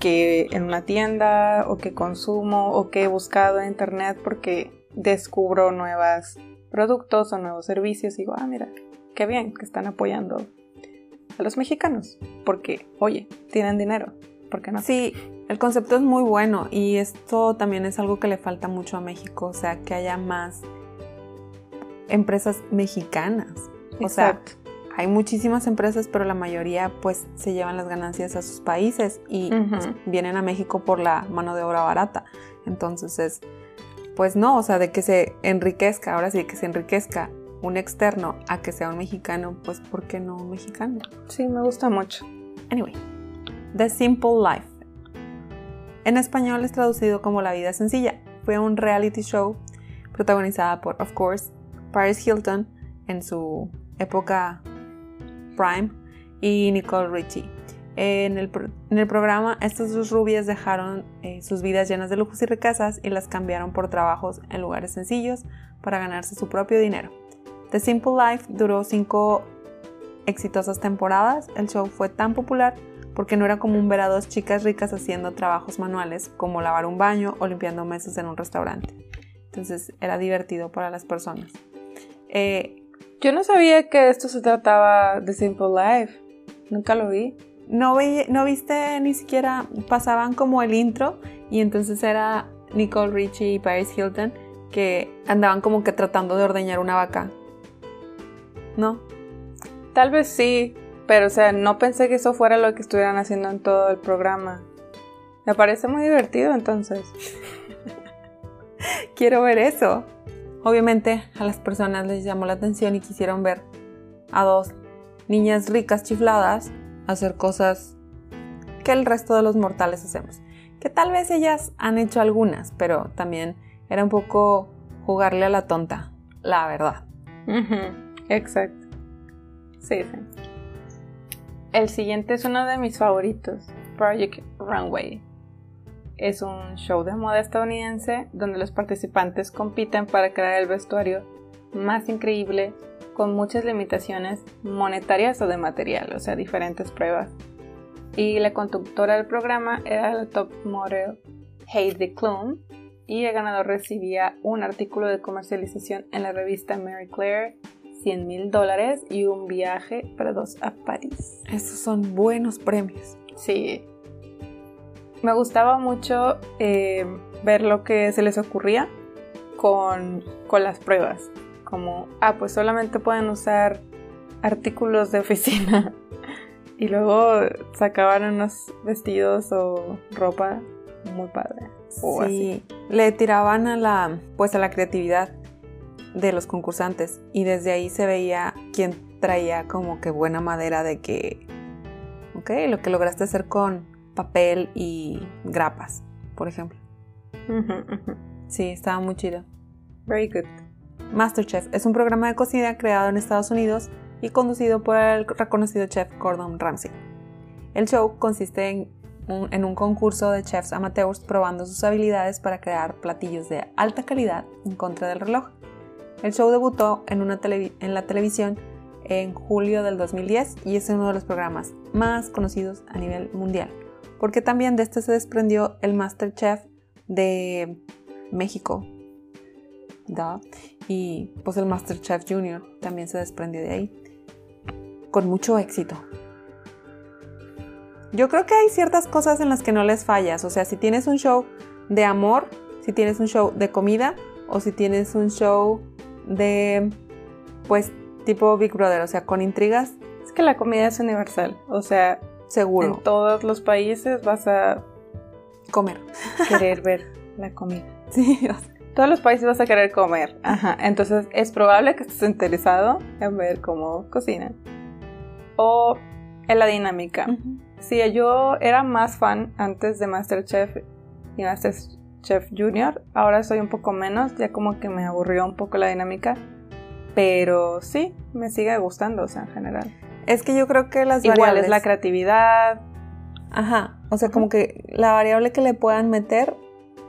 que en una tienda o que consumo o que he buscado en internet porque descubro nuevos productos o nuevos servicios y digo, ah, mira, qué bien que están apoyando a los mexicanos porque, oye, tienen dinero, ¿por qué no? Sí, el concepto es muy bueno y esto también es algo que le falta mucho a México, o sea, que haya más empresas mexicanas. O sea, Exacto. hay muchísimas empresas, pero la mayoría pues se llevan las ganancias a sus países y pues, vienen a México por la mano de obra barata. Entonces es, pues no, o sea, de que se enriquezca, ahora sí, que se enriquezca un externo a que sea un mexicano, pues ¿por qué no un mexicano? sí, me gusta mucho. Anyway, The Simple Life. En español es traducido como La vida sencilla. Fue un reality show protagonizada por, of course, Paris Hilton en su época prime y Nicole Richie. En el, pro- en el programa, estas dos rubias dejaron eh, sus vidas llenas de lujos y riquezas y las cambiaron por trabajos en lugares sencillos para ganarse su propio dinero. The Simple Life duró cinco exitosas temporadas. El show fue tan popular porque no era común ver a dos chicas ricas haciendo trabajos manuales como lavar un baño o limpiando mesas en un restaurante. Entonces era divertido para las personas. Eh, Yo no sabía que esto se trataba de Simple Life. Nunca lo vi. No, no viste ni siquiera, pasaban como el intro y entonces era Nicole Richie y Paris Hilton que andaban como que tratando de ordeñar una vaca. ¿No? Tal vez sí, pero o sea, no pensé que eso fuera lo que estuvieran haciendo en todo el programa. Me parece muy divertido entonces. Quiero ver eso. Obviamente a las personas les llamó la atención y quisieron ver a dos niñas ricas chifladas hacer cosas que el resto de los mortales hacemos. Que tal vez ellas han hecho algunas, pero también era un poco jugarle a la tonta, la verdad. Exacto. Sí, sí. El siguiente es uno de mis favoritos, Project Runway. Es un show de moda estadounidense donde los participantes compiten para crear el vestuario más increíble con muchas limitaciones monetarias o de material, o sea, diferentes pruebas. Y la conductora del programa era la top model Heidi Klum y el ganador recibía un artículo de comercialización en la revista Mary Claire 100 mil dólares y un viaje para dos a París. Esos son buenos premios. Sí. Me gustaba mucho eh, ver lo que se les ocurría con, con las pruebas. Como, ah, pues solamente pueden usar artículos de oficina. y luego sacaban unos vestidos o ropa muy padre. sí, le tiraban a la, pues a la creatividad de los concursantes y desde ahí se veía quién traía como que buena madera de que, ok, lo que lograste hacer con papel y grapas, por ejemplo. Sí, estaba muy chido. Very good. Masterchef es un programa de cocina creado en Estados Unidos y conducido por el reconocido chef Gordon Ramsay. El show consiste en un, en un concurso de chefs amateurs probando sus habilidades para crear platillos de alta calidad en contra del reloj. El show debutó en, una en la televisión en julio del 2010 y es uno de los programas más conocidos a nivel mundial, porque también de este se desprendió el Masterchef de México. Y pues el Masterchef Junior también se desprendió de ahí. Con mucho éxito. Yo creo que hay ciertas cosas en las que no les fallas. O sea, si tienes un show de amor, si tienes un show de comida o si tienes un show de, pues, tipo Big Brother, o sea, con intrigas. Es que la comida es universal, o sea, seguro. En todos los países vas a comer, querer ver la comida. Sí, o sea. Todos los países vas a querer comer. Ajá. Entonces es probable que estés interesado en ver cómo cocinan. O en la dinámica. Si Sí, yo era más fan antes de Masterchef y Masterchef Chef Junior. Ahora soy un poco menos, ya como que me aburrió un poco la dinámica. Pero sí, me sigue gustando, o sea, en general. Es que yo creo que las Igual es la creatividad. Ajá, o sea, como que la variable que le puedan meter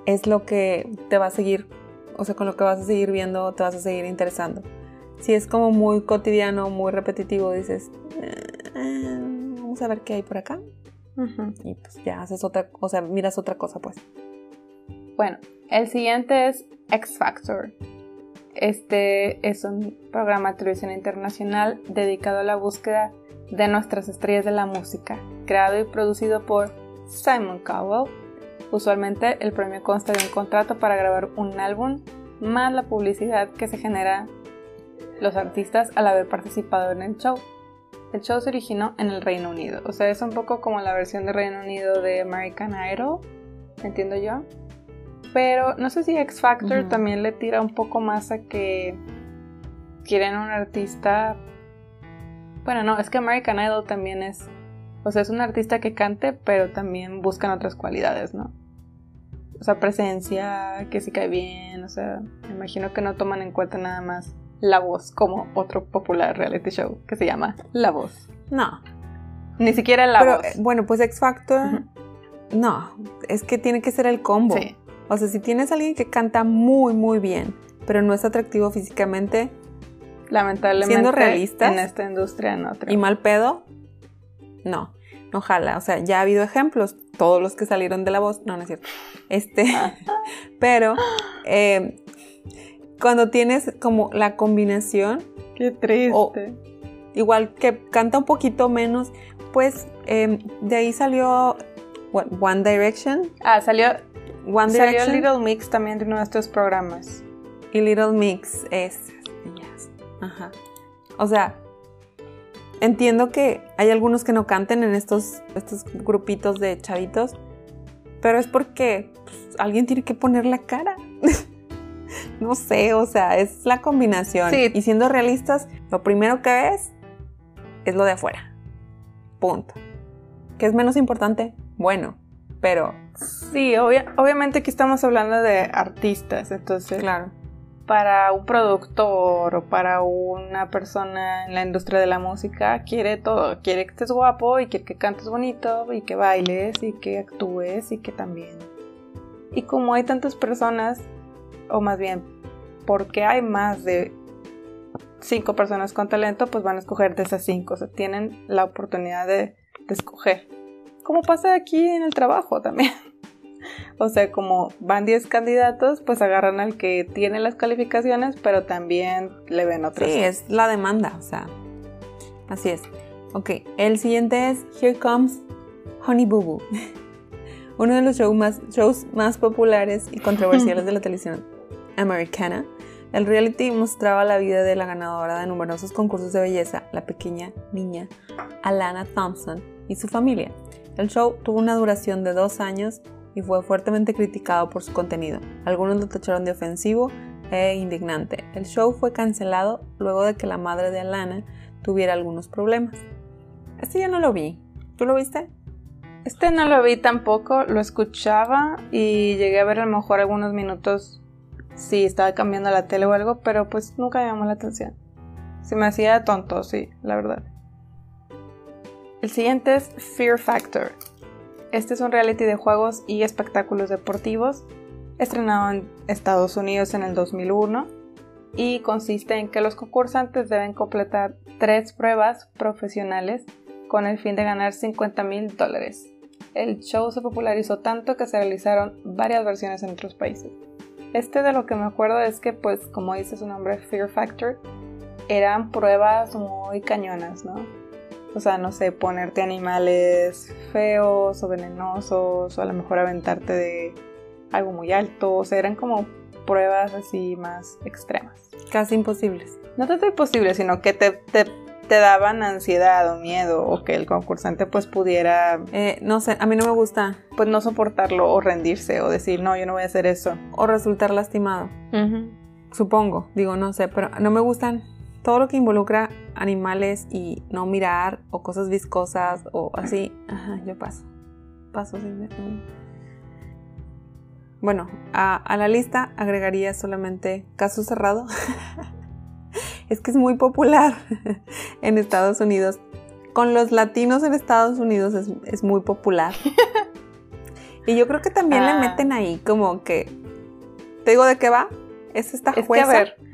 es lo que te va a seguir, o sea, con lo que vas a seguir viendo, te vas a seguir interesando. Si es como muy cotidiano, muy repetitivo, dices, eh, vamos a ver qué hay por acá. Y pues ya haces otra, o sea, miras otra cosa, pues. Bueno, el siguiente es X Factor. Este es un programa de televisión internacional dedicado a la búsqueda de nuestras estrellas de la música, creado y producido por Simon Cowell. Usualmente el premio consta de un contrato para grabar un álbum más la publicidad que se genera los artistas al haber participado en el show. El show se originó en el Reino Unido, o sea, es un poco como la versión de Reino Unido de American Idol, entiendo yo. Pero no sé si X Factor también le tira un poco más a que quieren un artista. Bueno, no, es que American Idol también es. O sea, es un artista que cante, pero también buscan otras cualidades, ¿no? O sea, presencia, que sí cae bien, o sea, me imagino que no toman en cuenta nada más la voz como otro popular reality show que se llama La Voz. No. Ni siquiera la voz. Eh, bueno, pues X Factor. No, es que tiene que ser el combo. Sí. O sea, si tienes a alguien que canta muy, muy bien, pero no es atractivo físicamente, Lamentablemente. Siendo realistas. En esta industria no. ¿Y mal pedo? No. Ojalá. O sea, ya ha habido ejemplos. Todos los que salieron de la voz. No, no es cierto. Este. pero. Eh, cuando tienes como la combinación. Qué triste. igual que canta un poquito menos. Pues em, de ahí salió One Direction. Ah, salió One Direction. Salió Little Mix también de nuestros programas. Y Little Mix es. Ajá. O sea, entiendo que hay algunos que no canten en estos, estos grupitos de chavitos, pero es porque pues, alguien tiene que poner la cara. no sé, o sea, es la combinación. Y siendo realistas, lo primero que ves es lo de afuera. Punto. ¿Qué es menos importante? Bueno, pero... Sí, obviamente aquí estamos hablando de artistas, entonces... Claro. Para un productor o para una persona en la industria de la música, quiere todo. Quiere que estés guapo y quiere que cantes bonito y que bailes y que actúes y que también... Y como hay tantas personas, o más bien, porque hay más de cinco personas con talento, pues van a escoger de esas cinco. O sea, tienen la oportunidad de, de escoger como pasa aquí en el trabajo también. O sea, como van 10 candidatos, pues agarran al que tiene las calificaciones, pero también le ven otros. Sí, es la demanda, o sea, así es. Ok, el siguiente es Here Comes Honey Boo Boo, uno de los shows más, shows más populares y controversiales de la televisión americana. El reality mostraba la vida de la ganadora de numerosos concursos de belleza, la pequeña niña Alana Thompson y su familia. El show tuvo una duración de dos años y fue fuertemente criticado por su contenido. Algunos lo tacharon de ofensivo e indignante. El show fue cancelado luego de que la madre de Alana tuviera algunos problemas. Este ya no lo vi. ¿Tú lo viste? Este no lo vi tampoco, lo escuchaba y llegué a ver a lo mejor algunos minutos si estaba cambiando la tele o algo, pero pues nunca me llamó la atención. Se me hacía tonto, sí, la verdad. El siguiente es Fear Factor. Este es un reality de juegos y espectáculos deportivos, estrenado en Estados Unidos en el 2001 y consiste en que los concursantes deben completar tres pruebas profesionales con el fin de ganar 50 mil dólares. El show se popularizó tanto que se realizaron varias versiones en otros países. Este de lo que me acuerdo es que, pues, como dice su nombre, Fear Factor, eran pruebas muy cañonas, ¿no? O sea, no sé, ponerte animales feos o venenosos o a lo mejor aventarte de algo muy alto. O sea, eran como pruebas así más extremas. Casi imposibles. No tanto imposibles, sino que te, te, daban ansiedad o miedo o que el concursante pues pudiera... Eh, no sé, a mí no me gusta. Pues no soportarlo o rendirse o decir, no, yo no voy a hacer eso. O resultar lastimado. Supongo, digo, no sé, pero no me gustan todo lo que involucra animales y no mirar o cosas viscosas o así, ajá, yo paso. Paso sin Bueno, a, la lista agregaría solamente Caso Cerrado. es que es muy popular en Estados Unidos. Con los latinos en Estados Unidos es, muy popular. y yo creo que también le ah. meten ahí como que... ¿Te digo de qué va? Es esta jueza que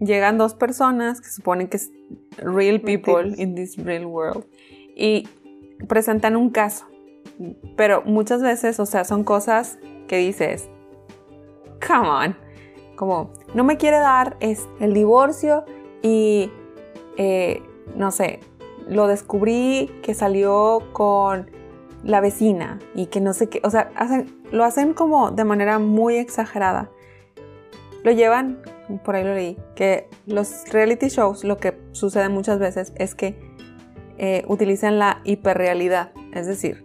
llegan dos personas que suponen que es real people in this real world y presentan un caso. Pero muchas veces, o sea, son cosas que dices, come on, como no me quiere dar es el divorcio y eh, no sé, lo descubrí que salió con la vecina y que no sé qué, o sea, hacen, lo hacen como de manera muy exagerada. Lo llevan por ahí lo leí, que los reality shows lo que sucede muchas veces es que eh, utilizan la hiperrealidad, es decir,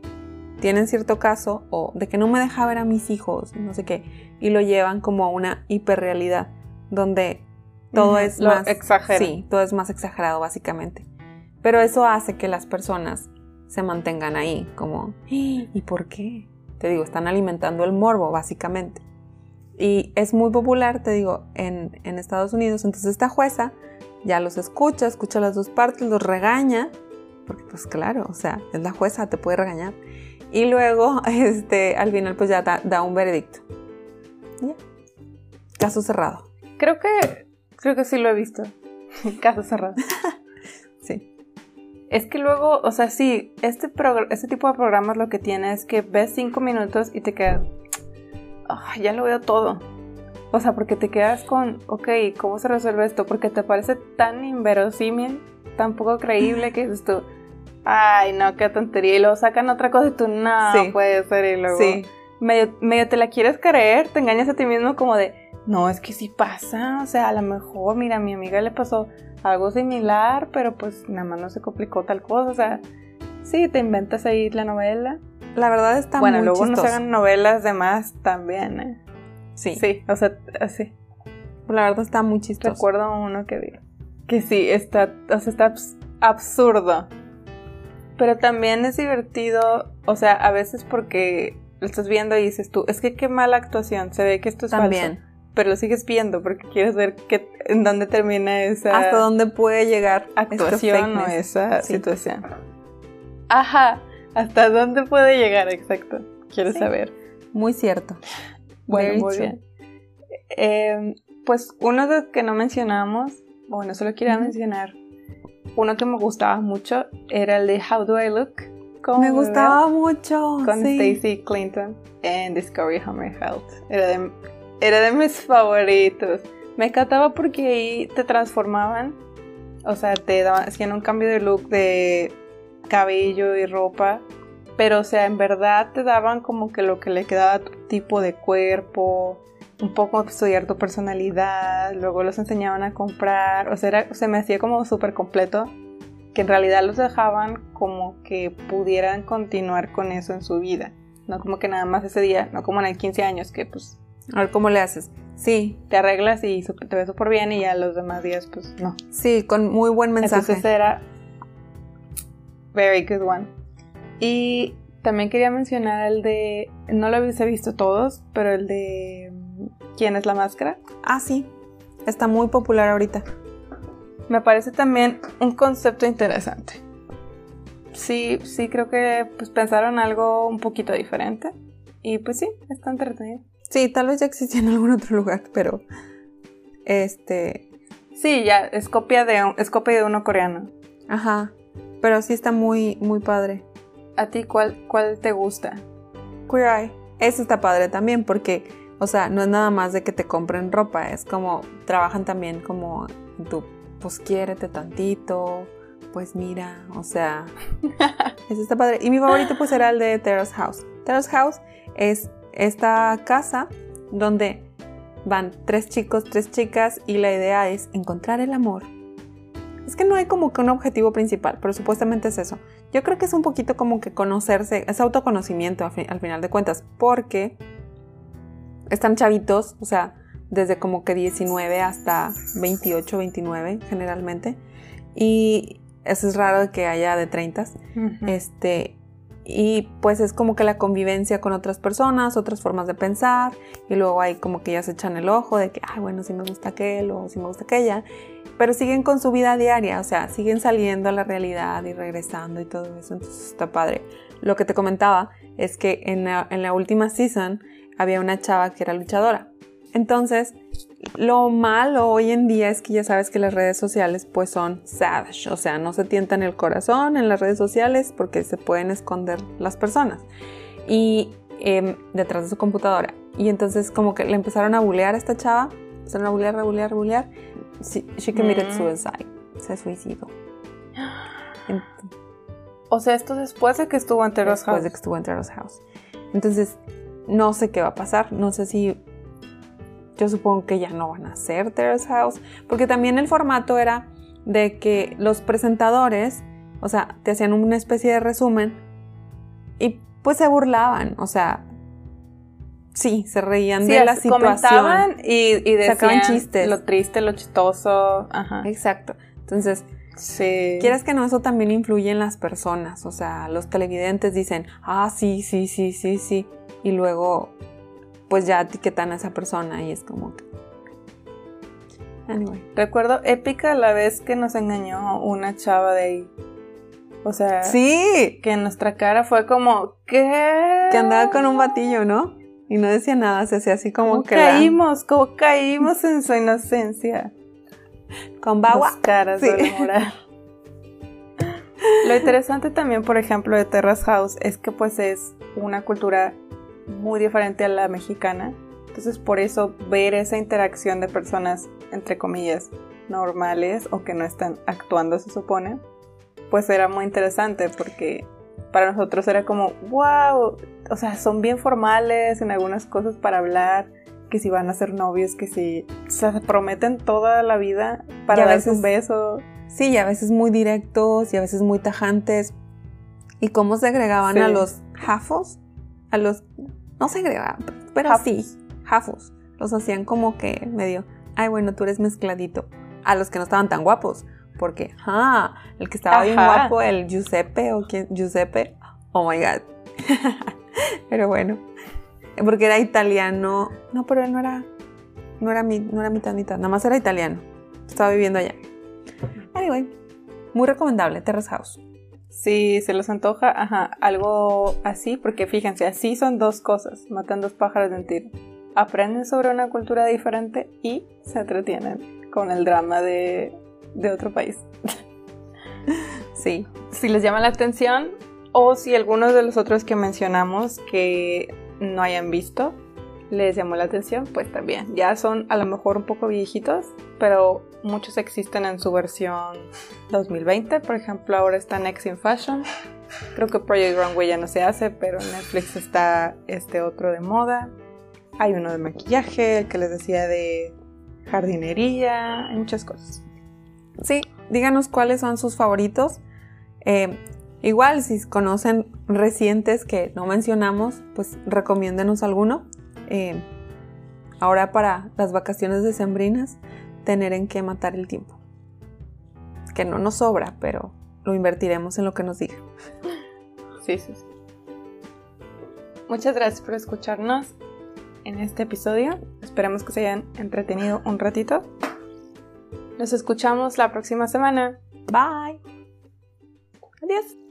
tienen cierto caso o de que no me deja ver a mis hijos, no sé qué, y lo llevan como a una hiperrealidad donde todo es más exagerado. Sí, todo es más exagerado básicamente. Pero eso hace que las personas se mantengan ahí, como ¿y por qué? Te digo, están alimentando el morbo básicamente. Y es muy popular, te digo, en, Estados Unidos. Entonces esta jueza ya los escucha, escucha las dos partes, los regaña, porque pues claro, o sea, es la jueza, te puede regañar. Y luego, este, al final pues ya da, un veredicto. Ya. Caso cerrado. Creo que, creo que sí lo he visto. Caso cerrado. Sí. Es que luego, o sea, sí, este, este tipo de programas lo que tiene es que ves cinco minutos y te quedas, "Ah, ya lo veo todo. O sea, porque te quedas con, ok, ¿cómo se resuelve esto? Porque te parece tan inverosímil, tan poco creíble que dices tú, ay, no, qué tontería. Y luego sacan otra cosa y tú, no, Sí. puede ser. Y luego Sí. medio, medio te la quieres creer, te engañas a ti mismo como de, no, es que sí pasa, o sea, a lo mejor, mira, a mi amiga le pasó algo similar, pero pues nada más no se complicó tal cosa, o sea, sí, te inventas ahí la novela. La verdad está bueno, muy luego chistoso. hagan novelas de más también, ¿eh? Sí. Sí, o sea, así. La verdad está muy chistoso. Recuerdo uno que vi. Que sí, está, o sea, está abs- absurdo. Pero también es divertido, o sea, a veces porque lo estás viendo y dices tú, es que qué mala actuación, se ve que esto es También. falso. Pero lo sigues viendo porque quieres ver qué, en dónde termina esa Hasta dónde puede llegar actuación o esa Sí. situación. Ajá, hasta dónde puede llegar, exacto. Quieres Sí. saber. Muy cierto. Bueno, Very muy true. bien. Eh, pues uno de los que no mencionamos, bueno, solo quería mencionar, uno que me gustaba mucho era el de How Do I Look? ¿Cómo Me gustaba mucho. Con sí. Stacy Clinton en Discovery Home Health. Era de, era de mis favoritos. Me encantaba porque ahí te transformaban, o sea, te daban, hacían un cambio de look de cabello y ropa, pero o sea, en verdad te daban como que lo que le quedaba a tu tipo de cuerpo, un poco estudiar tu personalidad, luego los enseñaban a comprar, o sea, era- se me hacía como súper completo, que en realidad los dejaban como que pudieran continuar con eso en su vida, no como que nada más ese día, no como en el 15 años que pues A ver cómo le haces. Sí, te arreglas y te ves súper bien y ya los demás días pues no. sí, con muy buen mensaje. Entonces era very good one. Y también quería mencionar el de, no lo hubiese visto todos, pero el de ¿Quién es la máscara? Ah, sí. Está muy popular ahorita. Me parece también un concepto interesante. Sí, sí creo que pues pensaron algo un poquito diferente. Y pues sí, está entretenido. Sí, tal vez ya existía en algún otro lugar, pero este, Sí, ya, es copia de, un- es copia de uno coreano. ajá, pero sí está muy muy padre. ¿A ti cuál, cuál te gusta? Queer Eye. Eso está padre también porque, o sea, no es nada más de que te compren ropa, es como trabajan también como tu, pues quiérete tantito, pues mira, o sea, eso está padre. Y mi favorito pues era el de Terrace House. Terrace House es esta casa donde van tres chicos, tres chicas y la idea es encontrar el amor. Es que no hay como que un objetivo principal, pero supuestamente es eso. Yo creo que es un poquito como que conocerse, es autoconocimiento al, fi- al final de cuentas, porque están chavitos, o sea, desde como que 19 hasta 28, 29 generalmente, y eso es raro que haya de 30. Este, y pues es como que la convivencia con otras personas, otras formas de pensar, y luego hay como que ya se echan el ojo de que, ay, bueno, si me gusta aquel o si me gusta aquella, pero siguen con su vida diaria, o sea, siguen saliendo a la realidad y regresando y todo eso, entonces está padre. Lo que te comentaba es que en la, en la última season había una chava que era luchadora. Entonces, lo malo hoy en día es que ya sabes que las redes sociales pues son savage, o sea, no se tientan el corazón en las redes sociales porque se pueden esconder las personas y em, detrás de su computadora. Y entonces como que le empezaron a bullear a esta chava, empezaron a bullear, a bullear, a bullear. She, she committed Mm. suicide, se suicidó. O sea, esto después de que estuvo en Terrace después House. de que estuvo en Terrace House. Entonces, no sé qué va a pasar, no sé si yo supongo que ya no van a hacer Terrace House, porque también el formato era de que los presentadores, o sea, te hacían una especie de resumen y pues se burlaban, o sea, sí, se reían Sí, de la situación. comentaban y, y decían Sacaban chistes. lo triste, lo chistoso. Ajá. Exacto. Entonces, Sí. Quieras que no, eso también influye en las personas. O sea, los televidentes dicen, ah, sí, sí, sí, sí, sí. Y luego, pues ya etiquetan a esa persona y es como que. Anyway. Recuerdo épica la vez que nos engañó una chava de ahí. O sea, Sí, que en nuestra cara fue como, ¿qué? que andaba con un batillo, ¿no? Y no decía nada, se hacía así como ¿Cómo que. la- caímos? ¿Cómo caímos en su inocencia? Con bagua. Las caras Sí. de. Lo interesante también, por ejemplo, de Terrace House es que pues es una cultura muy diferente a la mexicana. Entonces, por eso ver esa interacción de personas, entre comillas, normales o que no están actuando, se supone, pues era muy interesante porque para nosotros era como, wow, o sea, son bien formales en algunas cosas para hablar, que si van a ser novios, que si o sea, se prometen toda la vida para a darse un beso. Sí, y a veces muy directos y a veces muy tajantes. ¿Y cómo se agregaban Sí. a los jafos? A los... No se agregaban, pero Jafos. sí, jafos. Los hacían como que medio... Ay, bueno, tú eres mezcladito. A los que no estaban tan guapos. Porque, ah, el que estaba bien Ajá. guapo, el Giuseppe o quién, Giuseppe. Oh my god. pero bueno. Porque era italiano. No, pero él no era. No era, mi, no era mitad, mitad. Nada más era italiano. Estaba viviendo allá. Anyway, muy recomendable, Terrace House. Si se les antoja, ajá, algo así, porque fíjense, así son dos cosas, matan dos pájaros de un tiro. Aprenden sobre una cultura diferente y se entretienen con el drama de, de otro país. Sí. Si les llama la atención o si algunos de los otros que mencionamos que no hayan visto les llamó la atención, pues también. Ya son a lo mejor un poco viejitos, pero muchos existen en su versión 2020. Por ejemplo, ahora está Next in Fashion. Creo que Project Runway ya no se hace, pero en Netflix está este otro de moda. Hay uno de maquillaje, el que les decía de jardinería, hay muchas cosas. Sí, díganos cuáles son sus favoritos. Eh, igual, si conocen recientes que no mencionamos, pues recomiéndenos alguno. Eh, ahora para las vacaciones decembrinas, tener en qué matar el tiempo. Que no nos sobra, pero lo invertiremos en lo que nos diga. Sí, sí, sí. Muchas gracias por escucharnos en este episodio. Esperamos que se hayan entretenido un ratito. Nos escuchamos la próxima semana. Bye. Adiós.